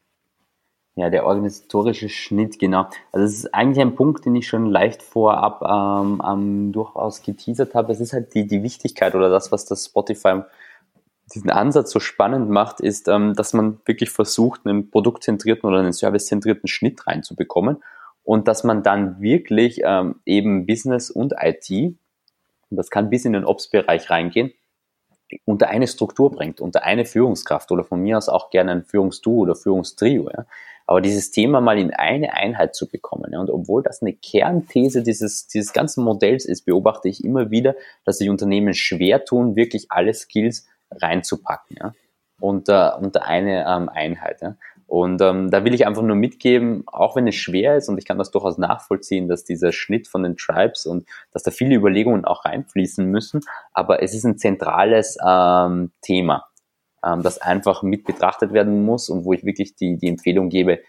Ja, der organisatorische Schnitt, genau. Also es ist eigentlich ein Punkt, den ich schon leicht vorab ähm, ähm, durchaus geteasert habe. Es ist halt die, die Wichtigkeit oder das, was das Spotify diesen Ansatz so spannend macht, ist, ähm, dass man wirklich versucht, einen produktzentrierten oder einen servicezentrierten Schnitt reinzubekommen und dass man dann wirklich ähm, eben Business und IT, das kann bis in den Ops-Bereich reingehen, unter eine Struktur bringt, unter eine Führungskraft oder von mir aus auch gerne ein Führungsduo oder Führungstrio. Ja. Aber dieses Thema mal in eine Einheit zu bekommen, ja, und obwohl das eine Kernthese dieses, dieses ganzen Modells ist, beobachte ich immer wieder, dass sich Unternehmen schwer tun, wirklich alle Skills reinzupacken, ja, unter, unter eine ähm, Einheit. Ja. Und ähm, da will ich einfach nur mitgeben, auch wenn es schwer ist und ich kann das durchaus nachvollziehen, dass dieser Schnitt von den Tribes und dass da viele Überlegungen auch reinfließen müssen, aber es ist ein zentrales ähm, Thema, ähm, das einfach mit betrachtet werden muss und wo ich wirklich die, die Empfehlung gebe,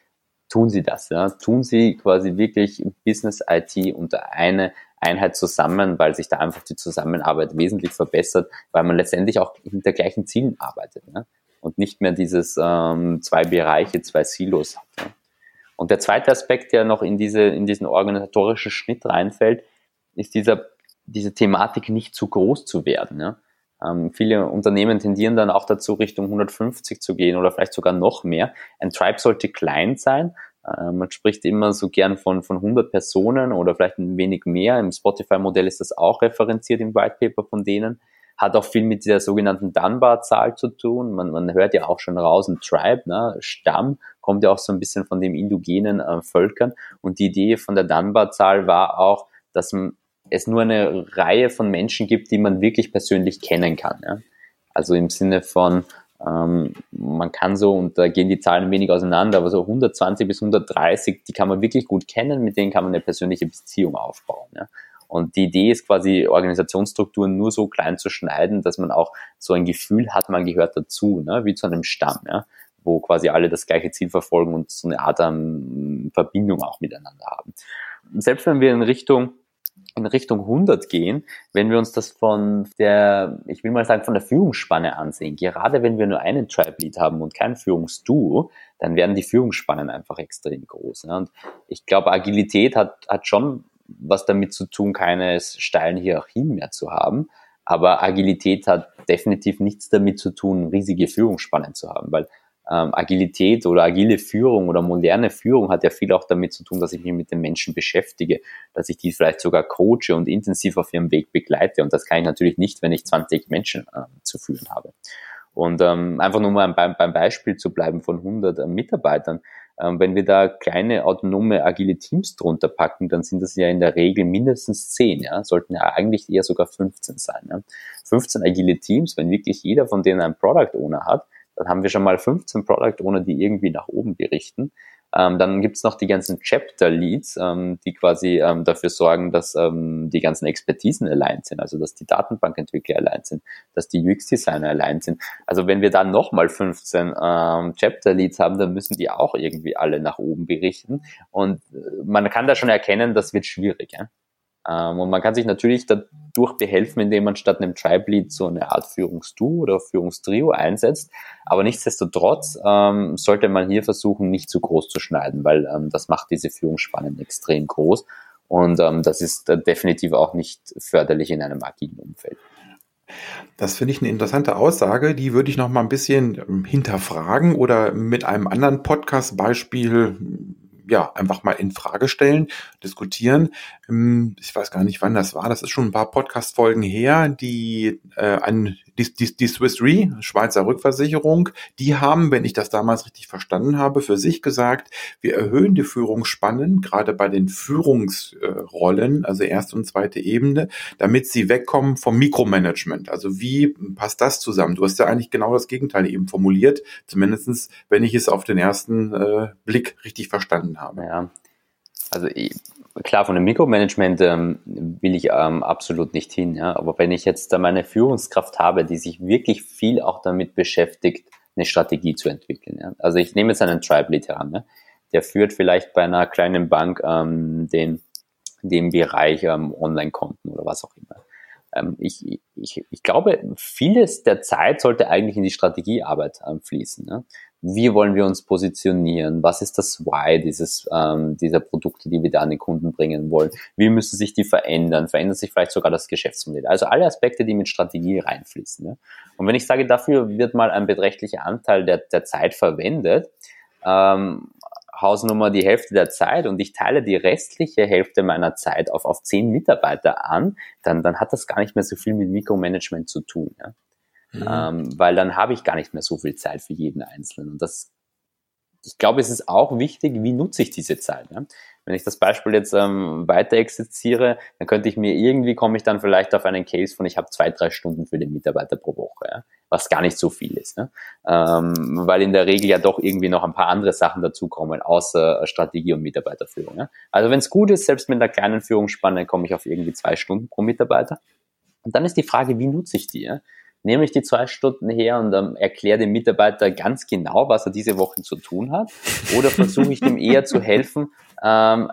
tun Sie das. Ja? Tun Sie quasi wirklich Business IT unter eine Einheit zusammen, weil sich da einfach die Zusammenarbeit wesentlich verbessert, weil man letztendlich auch hinter gleichen Zielen arbeitet. Ja? Und nicht mehr dieses ähm, zwei Bereiche, zwei Silos hat. Ja. Und der zweite Aspekt, der noch in, diese, in diesen organisatorischen Schnitt reinfällt, ist dieser, diese Thematik nicht zu groß zu werden. Ja. Ähm, viele Unternehmen tendieren dann auch dazu, Richtung 150 zu gehen oder vielleicht sogar noch mehr. Ein Tribe sollte klein sein. Äh, man spricht immer so gern von, von 100 Personen oder vielleicht ein wenig mehr. Im Spotify-Modell ist das auch referenziert im White Paper von denen hat auch viel mit der sogenannten Dunbar-Zahl zu tun. Man, man hört ja auch schon raus, ein Tribe, ne? Stamm, kommt ja auch so ein bisschen von den indogenen äh, Völkern. Und die Idee von der Dunbar-Zahl war auch, dass es nur eine Reihe von Menschen gibt, die man wirklich persönlich kennen kann. Ja? Also im Sinne von, ähm, man kann so, und da gehen die Zahlen ein wenig auseinander, aber so 120 bis 130, die kann man wirklich gut kennen, mit denen kann man eine persönliche Beziehung aufbauen. Ja? Und die Idee ist quasi, Organisationsstrukturen nur so klein zu schneiden, dass man auch so ein Gefühl hat, man gehört dazu, ne? wie zu einem Stamm, ja? wo quasi alle das gleiche Ziel verfolgen und so eine Art um, Verbindung auch miteinander haben. selbst wenn wir in Richtung in Richtung 100 gehen, wenn wir uns das von der, ich will mal sagen, von der Führungsspanne ansehen, gerade wenn wir nur einen Tribe Lead haben und kein Führungsduo, dann werden die Führungsspannen einfach extrem groß. Ne? Und ich glaube, Agilität hat, hat schon was damit zu tun, keine steilen Hierarchien mehr zu haben. Aber Agilität hat definitiv nichts damit zu tun, riesige Führungsspannen zu haben, weil ähm, Agilität oder agile Führung oder moderne Führung hat ja viel auch damit zu tun, dass ich mich mit den Menschen beschäftige, dass ich die vielleicht sogar coache und intensiv auf ihrem Weg begleite. Und das kann ich natürlich nicht, wenn ich 20 Menschen äh, zu führen habe. Und ähm, einfach nur mal beim, beim Beispiel zu bleiben von 100 äh, Mitarbeitern. Ähm, wenn wir da kleine autonome agile Teams drunter packen, dann sind das ja in der Regel mindestens 10, ja, sollten ja eigentlich eher sogar 15 sein. Ja. 15 agile Teams, wenn wirklich jeder von denen einen Product Owner hat, dann haben wir schon mal 15 Product Owner, die irgendwie nach oben berichten. Ähm, dann gibt's noch die ganzen Chapter Leads, ähm, die quasi ähm, dafür sorgen, dass ähm, die ganzen Expertisen allein sind, also dass die Datenbankentwickler allein sind, dass die UX-Designer allein sind. Also wenn wir dann nochmal 15 ähm, Chapter Leads haben, dann müssen die auch irgendwie alle nach oben berichten. Und äh, man kann da schon erkennen, das wird schwierig. Ja? Ähm, und man kann sich natürlich dadurch behelfen, indem man statt einem Tribe Lead so eine Art Führungsduo oder Führungstrio einsetzt. Aber nichtsdestotrotz ähm, sollte man hier versuchen, nicht zu groß zu schneiden, weil ähm, das macht diese Führungsspannen extrem groß. Und ähm, das ist äh, definitiv auch nicht förderlich in einem agilen Umfeld.
Das finde ich eine interessante Aussage, die würde ich noch mal ein bisschen ähm, hinterfragen oder mit einem anderen Podcast-Beispiel ja, einfach mal in Frage stellen, diskutieren. Ähm, ich weiß gar nicht, wann das war. Das ist schon ein paar Podcast-Folgen her, die äh, ein die, die, die Swiss Re, Schweizer Rückversicherung, die haben, wenn ich das damals richtig verstanden habe, für sich gesagt, wir erhöhen die Führungsspannen, gerade bei den Führungsrollen, also erste und zweite Ebene, damit sie wegkommen vom Mikromanagement. Also wie passt das zusammen? Du hast ja eigentlich genau das Gegenteil eben formuliert, zumindestens, wenn ich es auf den ersten äh, Blick richtig verstanden habe.
Ja, also klar, von dem Mikromanagement ähm, will ich ähm, absolut nicht hin. Ja? Aber wenn ich jetzt da meine Führungskraft habe, die sich wirklich viel auch damit beschäftigt, eine Strategie zu entwickeln. Ja? Also ich nehme jetzt einen Tribe Lead heran. Ja? Der führt vielleicht bei einer kleinen Bank ähm, den, den Bereich ähm, Online-Konten oder was auch immer. Ähm, ich, ich, ich glaube, vieles der Zeit sollte eigentlich in die Strategiearbeit ähm, fließen. Ja? Wie wollen wir uns positionieren, was ist das Why dieses, ähm, dieser Produkte, die wir da an den Kunden bringen wollen, wie müssen sich die verändern, verändert sich vielleicht sogar das Geschäftsmodell. Also alle Aspekte, die mit Strategie reinfließen. Ja? Und wenn ich sage, dafür wird mal ein beträchtlicher Anteil der, der Zeit verwendet, ähm, Hausnummer die Hälfte der Zeit und ich teile die restliche Hälfte meiner Zeit auf, auf zehn Mitarbeiter an, dann, dann hat das gar nicht mehr so viel mit Mikromanagement zu tun. Ja? Mhm. Ähm, weil dann habe ich gar nicht mehr so viel Zeit für jeden Einzelnen. Und das, ich glaube, es ist auch wichtig, wie nutze ich diese Zeit. Ne? Wenn ich das Beispiel jetzt ähm, weiter exerziere, dann könnte ich mir irgendwie komme ich dann vielleicht auf einen Case von, ich habe zwei, drei Stunden für den Mitarbeiter pro Woche. Ja? was gar nicht so viel ist. Ne? Ähm, weil in der Regel ja doch irgendwie noch ein paar andere Sachen dazukommen, außer Strategie und Mitarbeiterführung. Ne? Also wenn es gut ist, selbst mit einer kleinen Führungsspanne komme ich auf irgendwie zwei Stunden pro Mitarbeiter. Und dann ist die Frage, wie nutze ich die? Ja? Nehme ich die zwei Stunden her und ähm, erkläre dem Mitarbeiter ganz genau, was er diese Woche zu tun hat? Oder versuche ich ihm [laughs] eher zu helfen, ähm,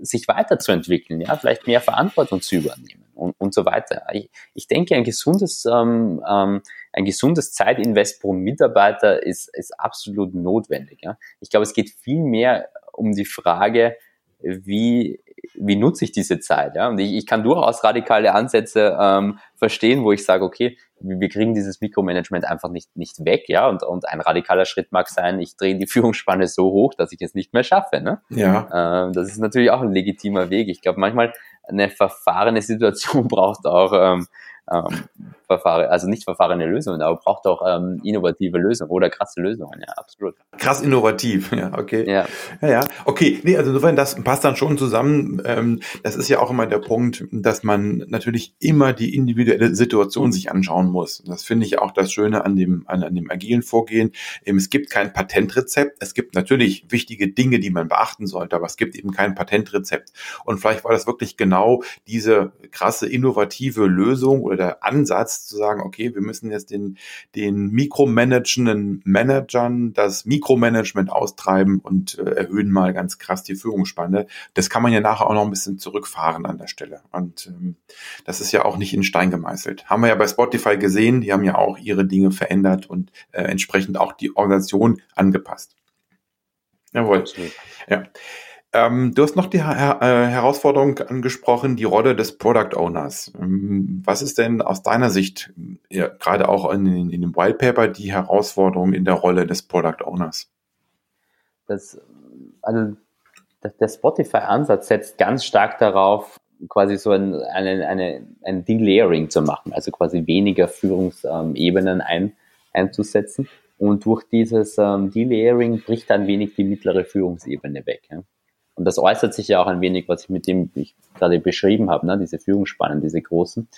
sich weiterzuentwickeln, ja, vielleicht mehr Verantwortung zu übernehmen und, und so weiter. Ich, ich denke, ein gesundes, ähm, ähm, ein gesundes Zeitinvest pro Mitarbeiter ist, ist absolut notwendig. Ja. Ich glaube, es geht viel mehr um die Frage, wie, wie nutze ich diese Zeit? Ja? Und ich, ich kann durchaus radikale Ansätze ähm, verstehen, wo ich sage, okay, wir kriegen dieses Mikromanagement einfach nicht, nicht weg, ja, und, und ein radikaler Schritt mag sein, ich drehe die [laughs] Führungsspanne so hoch, dass ich es nicht mehr schaffe, ne? Ja. Ähm, das ist natürlich auch ein legitimer Weg. Ich glaube, manchmal eine verfahrene Situation [laughs] braucht auch ähm, ähm, verfahren, also nicht verfahrene Lösungen, aber braucht auch ähm, innovative Lösungen oder krasse Lösungen, ja, absolut.
Krass innovativ, [laughs] ja, okay. Ja, ja, ja. okay, nee, also insofern, das passt dann schon zusammen. Ähm, das ist ja auch immer der Punkt, dass man natürlich immer die individuelle Situation sich anschauen muss. Das finde ich auch das Schöne an dem, an, an dem agilen Vorgehen. Eben, es gibt kein Patentrezept. Es gibt natürlich wichtige Dinge, die man beachten sollte, aber es gibt eben kein Patentrezept. Und vielleicht war das wirklich genau diese krasse innovative Lösung oder der Ansatz zu sagen, okay, wir müssen jetzt den, den mikromanagenden Managern das Mikromanagement austreiben und äh, erhöhen mal ganz krass die Führungsspanne. Das kann man ja nachher auch noch ein bisschen zurückfahren an der Stelle. Und ähm, das ist ja auch nicht in Stein gemeißelt. Haben wir ja bei Spotify gesehen, die haben ja auch ihre Dinge verändert und äh, entsprechend auch die Organisation angepasst. Jawohl. Ja. Ähm, du hast noch die Her äh, Herausforderung angesprochen, die Rolle des Product Owners. Ähm, was ist denn aus deiner Sicht, ja, gerade auch in, in dem White Paper, die Herausforderung in der Rolle des Product Owners?
Das, also, der Spotify-Ansatz setzt ganz stark darauf, quasi so ein, eine, eine, ein Delayering zu machen, also quasi weniger Führungsebenen ein, einzusetzen. Und durch dieses ähm, Delayering bricht ein wenig die mittlere Führungsebene weg. Ja. Und das äußert sich ja auch ein wenig, was ich mit dem ich gerade beschrieben habe, ne? diese Führungsspannen, diese großen.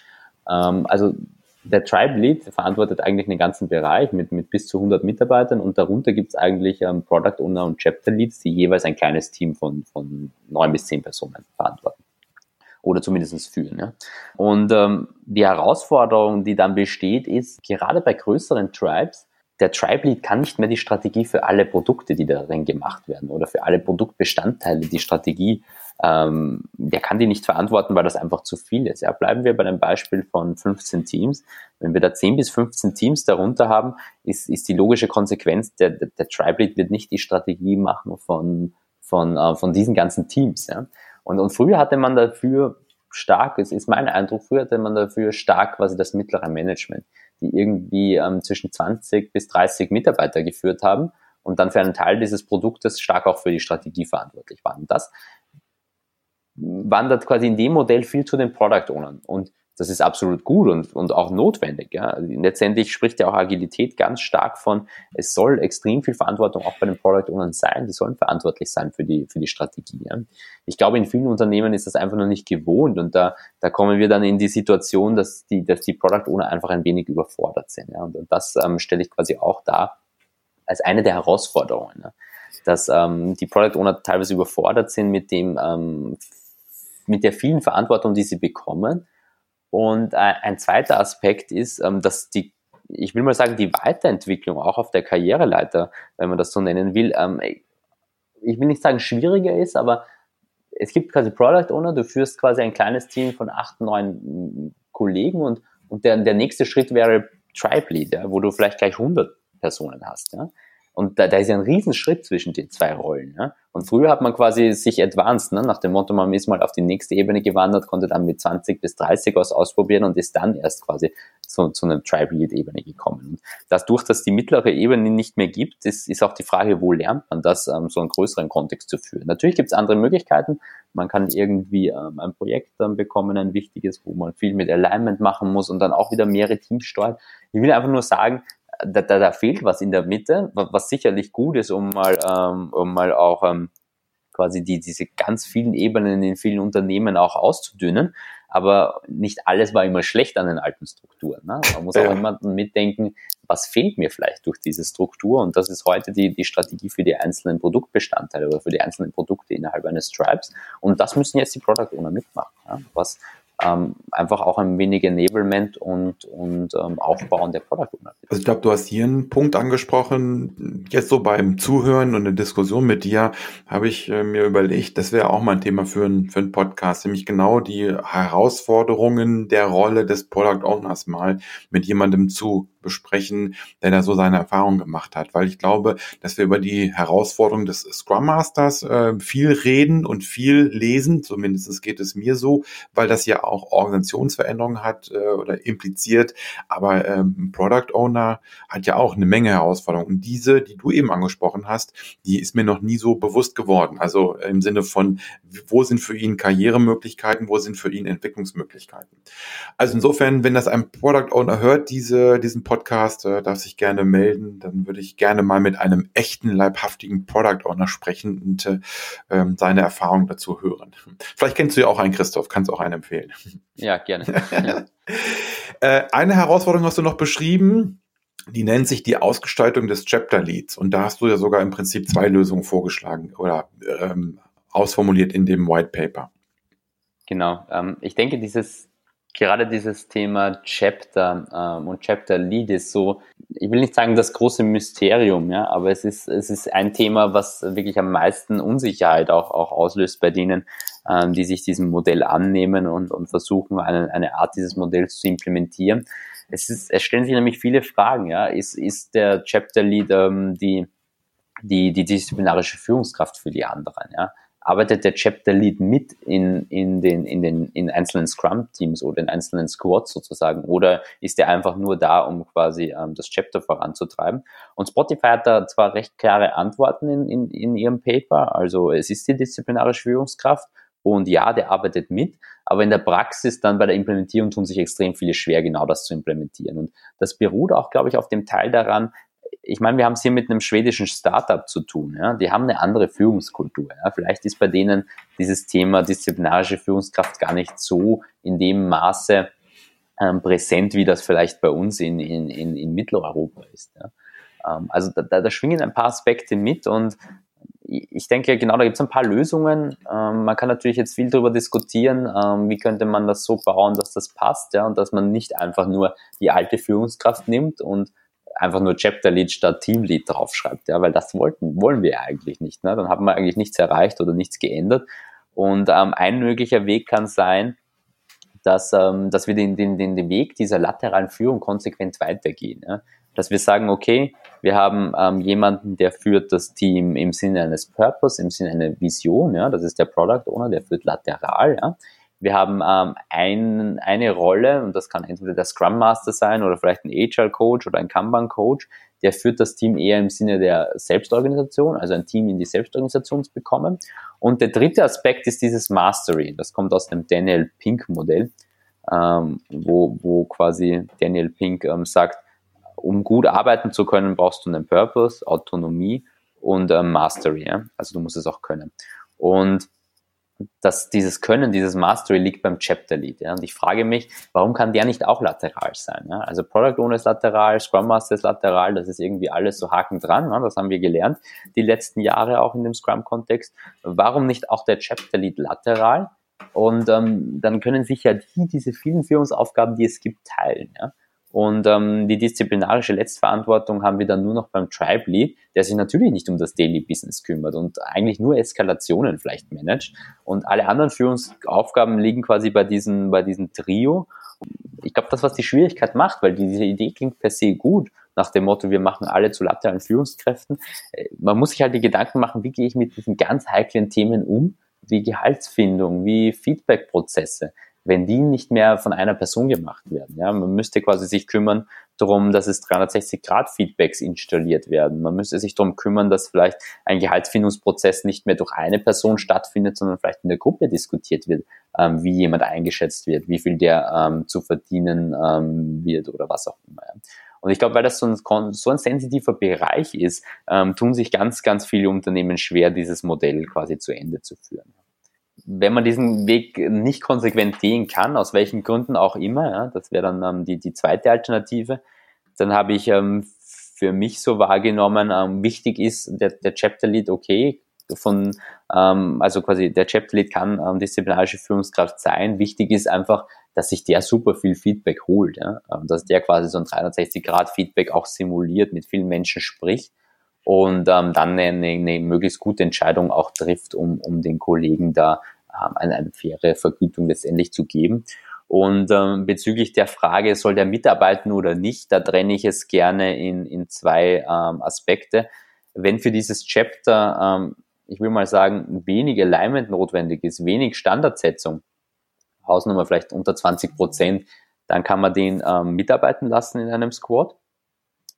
Ähm, also der Tribe Lead verantwortet eigentlich einen ganzen Bereich mit, mit bis zu 100 Mitarbeitern und darunter gibt es eigentlich ähm, Product Owner und Chapter Leads, die jeweils ein kleines Team von, von neun bis zehn Personen verantworten oder zumindest führen. Ja. Und ähm, die Herausforderung, die dann besteht, ist gerade bei größeren Tribes, der Tribe Lead kann nicht mehr die Strategie für alle Produkte, die darin gemacht werden oder für alle Produktbestandteile, die Strategie, ähm, der kann die nicht verantworten, weil das einfach zu viel ist. Ja, bleiben wir bei dem Beispiel von 15 Teams. Wenn wir da 10 bis 15 Teams darunter haben, ist, ist die logische Konsequenz, der, der, der Tribe Lead wird nicht die Strategie machen von, von, äh, von diesen ganzen Teams. Ja. Und, und früher hatte man dafür stark, es ist mein Eindruck, früher hatte man dafür stark quasi das mittlere Management die irgendwie ähm, zwischen 20 bis 30 Mitarbeiter geführt haben und dann für einen Teil dieses Produktes stark auch für die Strategie verantwortlich waren. Das wandert quasi in dem Modell viel zu den Product Ownern. Und das ist absolut gut und, und auch notwendig. Ja. Letztendlich spricht ja auch Agilität ganz stark von, es soll extrem viel Verantwortung auch bei den Product Ownern sein, die sollen verantwortlich sein für die, für die Strategie. Ja. Ich glaube, in vielen Unternehmen ist das einfach noch nicht gewohnt und da, da kommen wir dann in die Situation, dass die, dass die Product Owner einfach ein wenig überfordert sind. Ja. Und, und das ähm, stelle ich quasi auch da als eine der Herausforderungen. Ja. Dass ähm, die Product Owner teilweise überfordert sind mit dem, ähm, mit der vielen Verantwortung, die sie bekommen und äh, ein zweiter Aspekt ist, ähm, dass die, ich will mal sagen, die Weiterentwicklung auch auf der Karriereleiter, wenn man das so nennen will, ähm, ich will nicht sagen schwieriger ist, aber es gibt quasi Product Owner, du führst quasi ein kleines Team von acht, neun Kollegen und, und der, der nächste Schritt wäre Tribe Lead, ja, wo du vielleicht gleich 100 Personen hast. Ja. Und da, da ist ja ein Riesenschritt zwischen den zwei Rollen. Ja? Und früher hat man quasi sich advanced, ne? nach dem Motto, man ist mal auf die nächste Ebene gewandert, konnte dann mit 20 bis 30 aus ausprobieren und ist dann erst quasi zu, zu einer Tribe-Lead-Ebene gekommen. Und dadurch, dass die mittlere Ebene nicht mehr gibt, ist, ist auch die Frage, wo lernt man das, ähm, so einen größeren Kontext zu führen. Natürlich gibt es andere Möglichkeiten. Man kann irgendwie ähm, ein Projekt dann bekommen, ein wichtiges, wo man viel mit Alignment machen muss und dann auch wieder mehrere Teams steuert. Ich will einfach nur sagen, da, da, da fehlt was in der Mitte, was sicherlich gut ist, um mal, ähm, um mal auch ähm, quasi die, diese ganz vielen Ebenen in vielen Unternehmen auch auszudünnen. aber nicht alles war immer schlecht an den alten Strukturen. Ne? Man muss auch immer mitdenken, was fehlt mir vielleicht durch diese Struktur und das ist heute die, die Strategie für die einzelnen Produktbestandteile oder für die einzelnen Produkte innerhalb eines Stripes und das müssen jetzt die Product Owner mitmachen. Ja? Was, ähm, einfach auch ein wenig Enablement und, und ähm, Aufbauen der Product Owner.
Also ich glaube, du hast hier einen Punkt angesprochen. Jetzt so beim Zuhören und der Diskussion mit dir habe ich äh, mir überlegt, das wäre auch mal ein Thema für, ein, für einen Podcast, nämlich genau die Herausforderungen der Rolle des Product Owners mal mit jemandem zu besprechen, der da so seine Erfahrungen gemacht hat. Weil ich glaube, dass wir über die Herausforderungen des Scrum Masters äh, viel reden und viel lesen, zumindest geht es mir so, weil das ja auch Organisationsveränderungen hat äh, oder impliziert. Aber ähm, Product Owner hat ja auch eine Menge Herausforderungen. Und diese, die du eben angesprochen hast, die ist mir noch nie so bewusst geworden. Also im Sinne von, wo sind für ihn Karrieremöglichkeiten, wo sind für ihn Entwicklungsmöglichkeiten. Also insofern, wenn das ein Product Owner hört, diese, diesen Podcast, äh, darf sich gerne melden. Dann würde ich gerne mal mit einem echten, leibhaftigen Product Owner sprechen und äh, ähm, seine Erfahrungen dazu hören. Vielleicht kennst du ja auch einen, Christoph, kannst auch einen empfehlen.
Ja, gerne. [laughs] Ja.
äh, eine Herausforderung hast du noch beschrieben, die nennt sich die Ausgestaltung des Chapter Leads. Und da hast du ja sogar im Prinzip zwei Lösungen vorgeschlagen oder ähm, ausformuliert in dem White Paper.
Genau. Ähm, ich denke, dieses gerade dieses Thema Chapter ähm, und Chapter Lead ist so, ich will nicht sagen das große Mysterium, ja, aber es ist, es ist ein Thema, was wirklich am meisten Unsicherheit auch, auch auslöst bei denen, ähm, die sich diesem Modell annehmen und, und versuchen, eine, eine Art dieses Modells zu implementieren. Es, ist, es stellen sich nämlich viele Fragen, ja. Ist, ist der Chapter Lead ähm, die, die, die disziplinarische Führungskraft für die anderen, ja? Arbeitet der Chapter Lead mit in, in den, in den, in einzelnen Scrum-Teams oder in einzelnen Squads sozusagen? Oder ist er einfach nur da, um quasi ähm, das Chapter voranzutreiben? Und Spotify hat da zwar recht klare Antworten in, in, in ihrem Paper. Also es ist die disziplinarische Führungskraft und ja, der arbeitet mit, aber in der Praxis dann bei der Implementierung tun sich extrem viele schwer, genau das zu implementieren. Und das beruht auch, glaube ich, auf dem Teil daran, ich meine, wir haben es hier mit einem schwedischen Startup zu tun. Ja? Die haben eine andere Führungskultur. Ja? Vielleicht ist bei denen dieses Thema disziplinarische Führungskraft gar nicht so in dem Maße ähm, präsent, wie das vielleicht bei uns in, in, in, in Mitteleuropa ist. Ja? Ähm, also da, da, da schwingen ein paar Aspekte mit und ich denke, genau, da gibt es ein paar Lösungen. Ähm, man kann natürlich jetzt viel darüber diskutieren, ähm, wie könnte man das so bauen, dass das passt, ja, und dass man nicht einfach nur die alte Führungskraft nimmt und einfach nur Chapter Lead statt Team Lead draufschreibt, ja, weil das wollten, wollen wir eigentlich nicht. Ne? Dann haben wir eigentlich nichts erreicht oder nichts geändert. Und ähm, ein möglicher Weg kann sein, dass, ähm, dass wir den, den, den, den Weg dieser lateralen Führung konsequent weitergehen. Ja? Dass wir sagen, okay, wir haben ähm, jemanden, der führt das Team im Sinne eines Purpose, im Sinne einer Vision, ja, das ist der Product Owner, der führt lateral, ja. Wir haben ähm, ein, eine Rolle, und das kann entweder der Scrum Master sein oder vielleicht ein Agile Coach oder ein Kanban Coach, der führt das Team eher im Sinne der Selbstorganisation, also ein Team in die Selbstorganisation zu bekommen. Und der dritte Aspekt ist dieses Mastery. Das kommt aus dem Daniel Pink Modell, ähm, wo, wo quasi Daniel Pink ähm, sagt, um gut arbeiten zu können, brauchst du einen Purpose, Autonomie und ähm, Mastery. Ja? Also du musst es auch können. Und dass dieses Können, dieses Mastery liegt beim Chapter Lead. Ja? Und ich frage mich, warum kann der nicht auch lateral sein? Ja? Also Product Owner ist lateral, Scrum Master ist lateral, das ist irgendwie alles so haken dran. Ja? Das haben wir gelernt die letzten Jahre auch in dem Scrum-Kontext. Warum nicht auch der Chapter Lead lateral? Und ähm, dann können sich ja die, diese vielen Führungsaufgaben, die es gibt, teilen. Ja? Und ähm, die disziplinarische Letztverantwortung haben wir dann nur noch beim Tribe Lead, der sich natürlich nicht um das Daily Business kümmert und eigentlich nur Eskalationen vielleicht managt. Und alle anderen Führungsaufgaben liegen quasi bei diesem, bei diesem Trio. Ich glaube, das, was die Schwierigkeit macht, weil diese Idee klingt per se gut, nach dem Motto, wir machen alle zu lateralen Führungskräften. Äh, man muss sich halt die Gedanken machen, wie gehe ich mit diesen ganz heiklen Themen um, wie Gehaltsfindung, wie Feedbackprozesse wenn die nicht mehr von einer Person gemacht werden. Ja, man müsste quasi sich kümmern darum, dass es 360-Grad-Feedbacks installiert werden. Man müsste sich darum kümmern, dass vielleicht ein Gehaltsfindungsprozess nicht mehr durch eine Person stattfindet, sondern vielleicht in der Gruppe diskutiert wird, ähm, wie jemand eingeschätzt wird, wie viel der ähm, zu verdienen ähm, wird oder was auch immer. Und ich glaube, weil das so ein, so ein sensitiver Bereich ist, ähm, tun sich ganz, ganz viele Unternehmen schwer, dieses Modell quasi zu Ende zu führen wenn man diesen Weg nicht konsequent gehen kann, aus welchen Gründen auch immer, ja, das wäre dann ähm, die, die zweite Alternative, dann habe ich ähm, für mich so wahrgenommen, ähm, wichtig ist der, der Chapter Lead, okay, von, ähm, also quasi der Chapter Lead kann ähm, disziplinarische Führungskraft sein. Wichtig ist einfach, dass sich der super viel Feedback holt, ja? Ähm, dass der quasi so ein 360-Grad-Feedback auch simuliert, mit vielen Menschen spricht und ähm, dann eine, eine möglichst gute Entscheidung auch trifft, um, um den Kollegen da eine, faire Vergütung letztendlich zu geben. Und ähm, bezüglich der Frage, soll der mitarbeiten oder nicht, da trenne ich es gerne in, in zwei ähm, Aspekte. Wenn für dieses Chapter, ähm, ich will mal sagen, wenig Alignment notwendig ist, wenig Standardsetzung, Hausnummer vielleicht unter 20 Prozent, dann kann man den ähm, mitarbeiten lassen in einem Squad.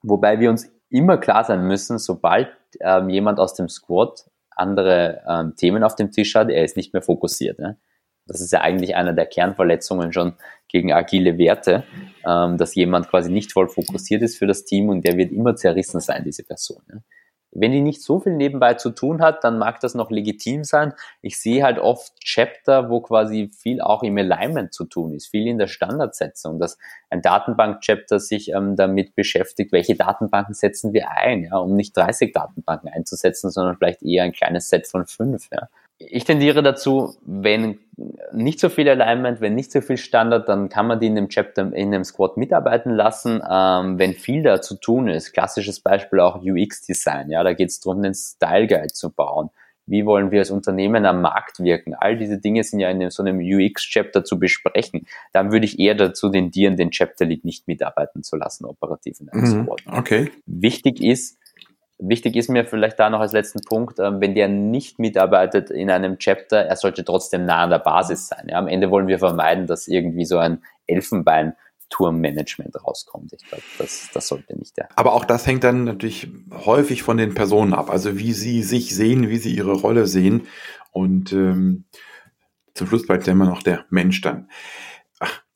Wobei wir uns immer klar sein müssen, sobald ähm, jemand aus dem Squad andere ähm, Themen auf dem Tisch hat, er ist nicht mehr fokussiert. Ne? Das ist ja eigentlich einer der Kernverletzungen schon gegen agile Werte, ähm, dass jemand quasi nicht voll fokussiert ist für das Team und der wird immer zerrissen sein, diese Person. Ne? Wenn die nicht so viel nebenbei zu tun hat, dann mag das noch legitim sein. Ich sehe halt oft Chapter, wo quasi viel auch im Alignment zu tun ist, viel in der Standardsetzung, dass ein Datenbank-Chapter sich ähm, damit beschäftigt, welche Datenbanken setzen wir ein, ja, um nicht 30 Datenbanken einzusetzen, sondern vielleicht eher ein kleines Set von fünf. Ja ich tendiere dazu, wenn nicht so viel Alignment, wenn nicht so viel Standard, dann kann man die in dem Chapter, in dem Squad mitarbeiten lassen. Ähm, wenn viel da zu tun ist, klassisches Beispiel auch UX-Design, ja, da geht es darum, den Style Guide zu bauen. Wie wollen wir als Unternehmen am Markt wirken? All diese Dinge sind ja in so einem UX-Chapter zu besprechen. Dann würde ich eher dazu tendieren, den Chapter Lead nicht mitarbeiten zu lassen, operativ in einem mhm, Squad.
Okay.
Wichtig ist, Wichtig ist mir vielleicht da noch als letzten Punkt, ähm, wenn der nicht mitarbeitet in einem Chapter, er sollte trotzdem nah an der Basis sein. Ja, am Ende wollen wir vermeiden, dass irgendwie so ein Elfenbein Turmmanagement rauskommt. Ich glaube, das, das sollte nicht der.
Aber auch das hängt dann natürlich häufig von den Personen ab. Also wie sie sich sehen, wie sie ihre Rolle sehen. Und ähm, zum Schluss bleibt ja immer noch der Mensch dann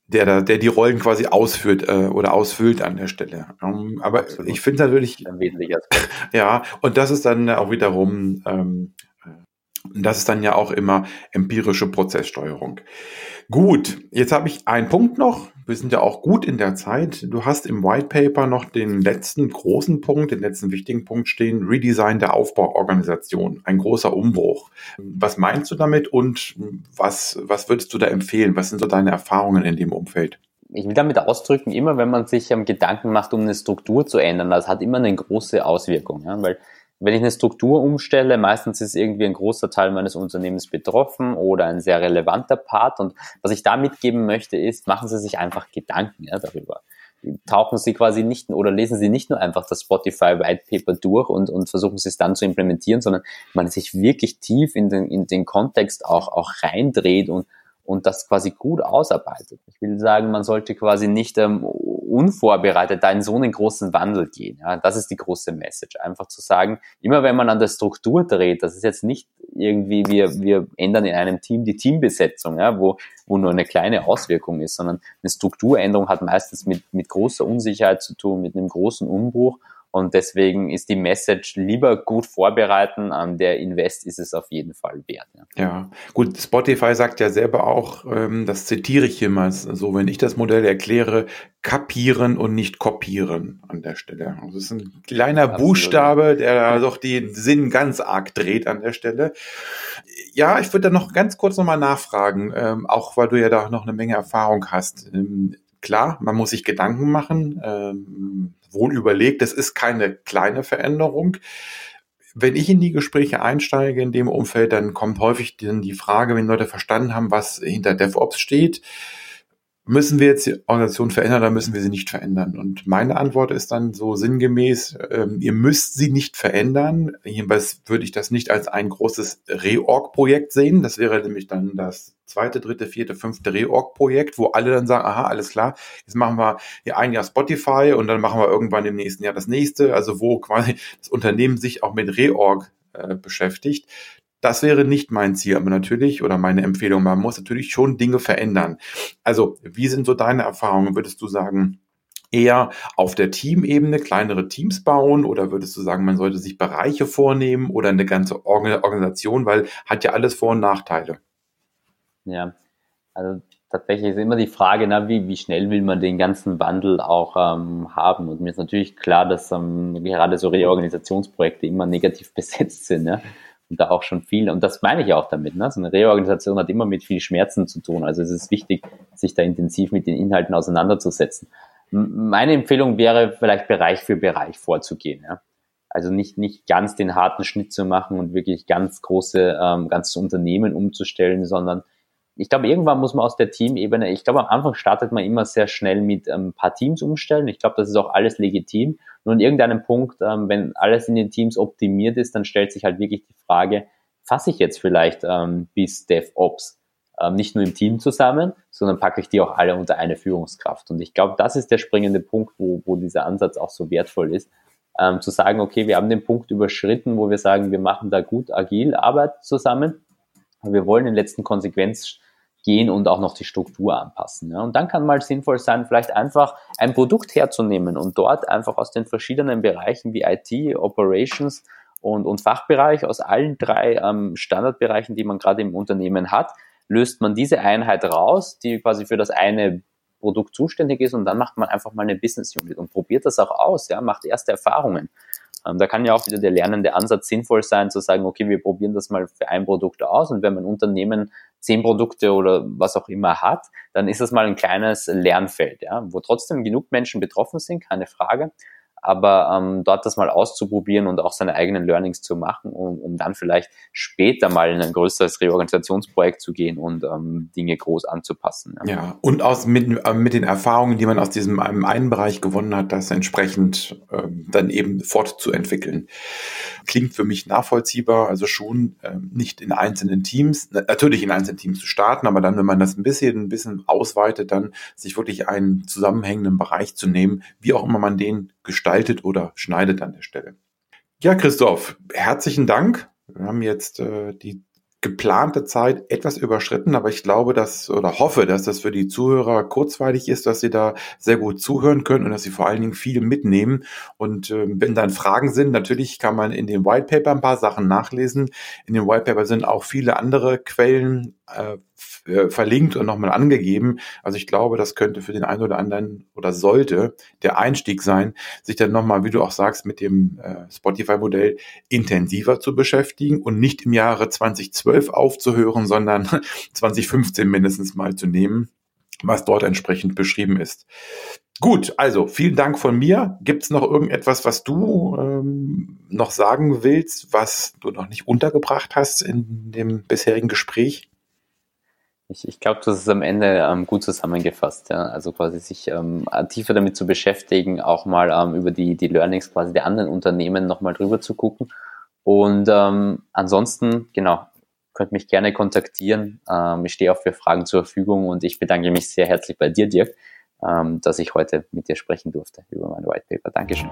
der da, der die Rollen quasi ausführt äh, oder ausfüllt an der Stelle. Ähm, aber Absolut. ich finde natürlich, [laughs] ja, und das ist dann auch wiederum, ähm, äh, das ist dann ja auch immer empirische Prozesssteuerung. Gut, jetzt habe ich einen Punkt noch. Wir sind ja auch gut in der Zeit. Du hast im White Paper noch den letzten großen Punkt, den letzten wichtigen Punkt stehen, Redesign der Aufbauorganisation, ein großer Umbruch. Was meinst du damit und was, was würdest du da empfehlen? Was sind so deine Erfahrungen in dem Umfeld?
ich will damit ausdrücken, immer wenn man sich ähm, Gedanken macht, um eine Struktur zu ändern, das hat immer eine große Auswirkung, ja, weil wenn ich eine Struktur umstelle, meistens ist irgendwie ein großer Teil meines Unternehmens betroffen oder ein sehr relevanter Part. Und was ich da mitgeben möchte, ist, machen Sie sich einfach Gedanken ja, darüber. Tauchen Sie quasi nicht oder lesen Sie nicht nur einfach das Spotify White Paper durch und, und versuchen Sie es dann zu implementieren, sondern man sich wirklich tief in den, in den Kontext auch, auch reindreht und, und das quasi gut ausarbeitet. Ich will sagen, man sollte quasi nicht ähm, unvorbereitet da in so einen großen Wandel gehen. Ja, das ist die große Message. Einfach zu sagen, immer wenn man an der Struktur dreht, das ist jetzt nicht irgendwie, wir, wir ändern in einem Team die Teambesetzung, ja, wo, wo nur eine kleine Auswirkung ist, sondern eine Strukturänderung hat meistens mit, mit großer Unsicherheit zu tun, mit einem großen Umbruch und deswegen ist die Message lieber gut vorbereiten, an der Invest ist es auf jeden Fall wert.
Ja, ja. gut, Spotify sagt ja selber auch, ähm, das zitiere ich hier mal so, wenn ich das Modell erkläre, kapieren und nicht kopieren an der Stelle. Also es ist ein kleiner Absolut. Buchstabe, der da doch den Sinn ganz arg dreht an der Stelle. Ja, ich würde da noch ganz kurz nochmal nachfragen, ähm, auch weil du ja da noch eine Menge Erfahrung hast. Ähm, klar, man muss sich Gedanken machen, ähm, wohl überlegt, das ist keine kleine Veränderung. Wenn ich in die Gespräche einsteige in dem Umfeld, dann kommt häufig die Frage, wenn Leute verstanden haben, was hinter DevOps steht, müssen wir jetzt die Organisation verändern oder müssen wir sie nicht verändern? Und meine Antwort ist dann so sinngemäß, ähm, ihr müsst sie nicht verändern. Jedenfalls würde ich das nicht als ein großes Reorg-Projekt sehen. Das wäre nämlich dann das zweite, dritte, vierte, fünfte Reorg-Projekt, wo alle dann sagen, aha, alles klar, jetzt machen wir hier ein Jahr Spotify und dann machen wir irgendwann im nächsten Jahr das nächste. Also wo quasi das Unternehmen sich auch mit Reorg äh, beschäftigt. Das wäre nicht mein Ziel, aber natürlich, oder meine Empfehlung, man muss natürlich schon Dinge verändern. Also, wie sind so deine Erfahrungen? Würdest du sagen, eher auf der Teamebene kleinere Teams bauen oder würdest du sagen, man sollte sich Bereiche vornehmen oder eine ganze Organisation, weil hat ja alles Vor- und Nachteile?
Ja, also tatsächlich ist immer die Frage, na, wie, wie schnell will man den ganzen Wandel auch ähm, haben? Und mir ist natürlich klar, dass ähm, gerade so Reorganisationsprojekte immer negativ [laughs] besetzt sind. Ja? Und da auch schon viel, und das meine ich auch damit, ne? so eine Reorganisation hat immer mit viel Schmerzen zu tun. Also es ist wichtig, sich da intensiv mit den Inhalten auseinanderzusetzen. Meine Empfehlung wäre, vielleicht Bereich für Bereich vorzugehen. Ja? Also nicht, nicht ganz den harten Schnitt zu machen und wirklich ganz große, ähm, ganze Unternehmen umzustellen, sondern ich glaube, irgendwann muss man aus der Teamebene, ich glaube, am Anfang startet man immer sehr schnell mit ähm, ein paar Teams umstellen. Ich glaube, das ist auch alles legitim. Nur an irgendeinem Punkt, ähm, wenn alles in den Teams optimiert ist, dann stellt sich halt wirklich die Frage, fasse ich jetzt vielleicht ähm, bis DevOps ähm, nicht nur im Team zusammen, sondern packe ich die auch alle unter eine Führungskraft. Und ich glaube, das ist der springende Punkt, wo, wo dieser Ansatz auch so wertvoll ist, ähm, zu sagen, okay, wir haben den Punkt überschritten, wo wir sagen, wir machen da gut agil Arbeit zusammen. Wir wollen in letzten Konsequenz gehen und auch noch die Struktur anpassen. Ja. Und dann kann mal sinnvoll sein, vielleicht einfach ein Produkt herzunehmen und dort einfach aus den verschiedenen Bereichen wie IT, Operations und, und Fachbereich, aus allen drei ähm, Standardbereichen, die man gerade im Unternehmen hat, löst man diese Einheit raus, die quasi für das eine Produkt zuständig ist und dann macht man einfach mal eine Business Unit und probiert das auch aus, ja, macht erste Erfahrungen. Ähm, da kann ja auch wieder der lernende Ansatz sinnvoll sein, zu sagen, okay, wir probieren das mal für ein Produkt aus und wenn mein Unternehmen zehn Produkte oder was auch immer hat, dann ist das mal ein kleines Lernfeld, ja, wo trotzdem genug Menschen betroffen sind, keine Frage aber ähm, dort das mal auszuprobieren und auch seine eigenen Learnings zu machen, um, um dann vielleicht später mal in ein größeres Reorganisationsprojekt zu gehen und ähm, Dinge groß anzupassen.
Ja, ja und aus, mit, äh, mit den Erfahrungen, die man aus diesem einen Bereich gewonnen hat, das entsprechend ähm, dann eben fortzuentwickeln. Klingt für mich nachvollziehbar, also schon ähm, nicht in einzelnen Teams, natürlich in einzelnen Teams zu starten, aber dann, wenn man das ein bisschen, ein bisschen ausweitet, dann sich wirklich einen zusammenhängenden Bereich zu nehmen, wie auch immer man den gestaltet oder schneidet an der Stelle. Ja, Christoph, herzlichen Dank. Wir haben jetzt äh, die geplante Zeit etwas überschritten, aber ich glaube, dass oder hoffe, dass das für die Zuhörer kurzweilig ist, dass sie da sehr gut zuhören können und dass sie vor allen Dingen viel mitnehmen. Und äh, wenn dann Fragen sind, natürlich kann man in dem White Paper ein paar Sachen nachlesen. In dem White Paper sind auch viele andere Quellen äh, äh, verlinkt und nochmal angegeben. Also ich glaube, das könnte für den einen oder anderen oder sollte der Einstieg sein, sich dann nochmal, wie du auch sagst, mit dem äh, Spotify-Modell intensiver zu beschäftigen und nicht im Jahre 2012 aufzuhören, sondern [laughs] 2015 mindestens mal zu nehmen, was dort entsprechend beschrieben ist. Gut, also vielen Dank von mir. Gibt es noch irgendetwas, was du ähm, noch sagen willst, was du noch nicht untergebracht hast in dem bisherigen Gespräch?
Ich, ich glaube, das ist am Ende ähm, gut zusammengefasst. Ja? Also quasi sich ähm, tiefer damit zu beschäftigen, auch mal ähm, über die, die Learnings quasi der anderen Unternehmen nochmal drüber zu gucken. Und ähm, ansonsten, genau, könnt mich gerne kontaktieren. Ähm, ich stehe auch für Fragen zur Verfügung und ich bedanke mich sehr herzlich bei dir, Dirk, ähm, dass ich heute mit dir sprechen durfte über mein White Paper. Dankeschön.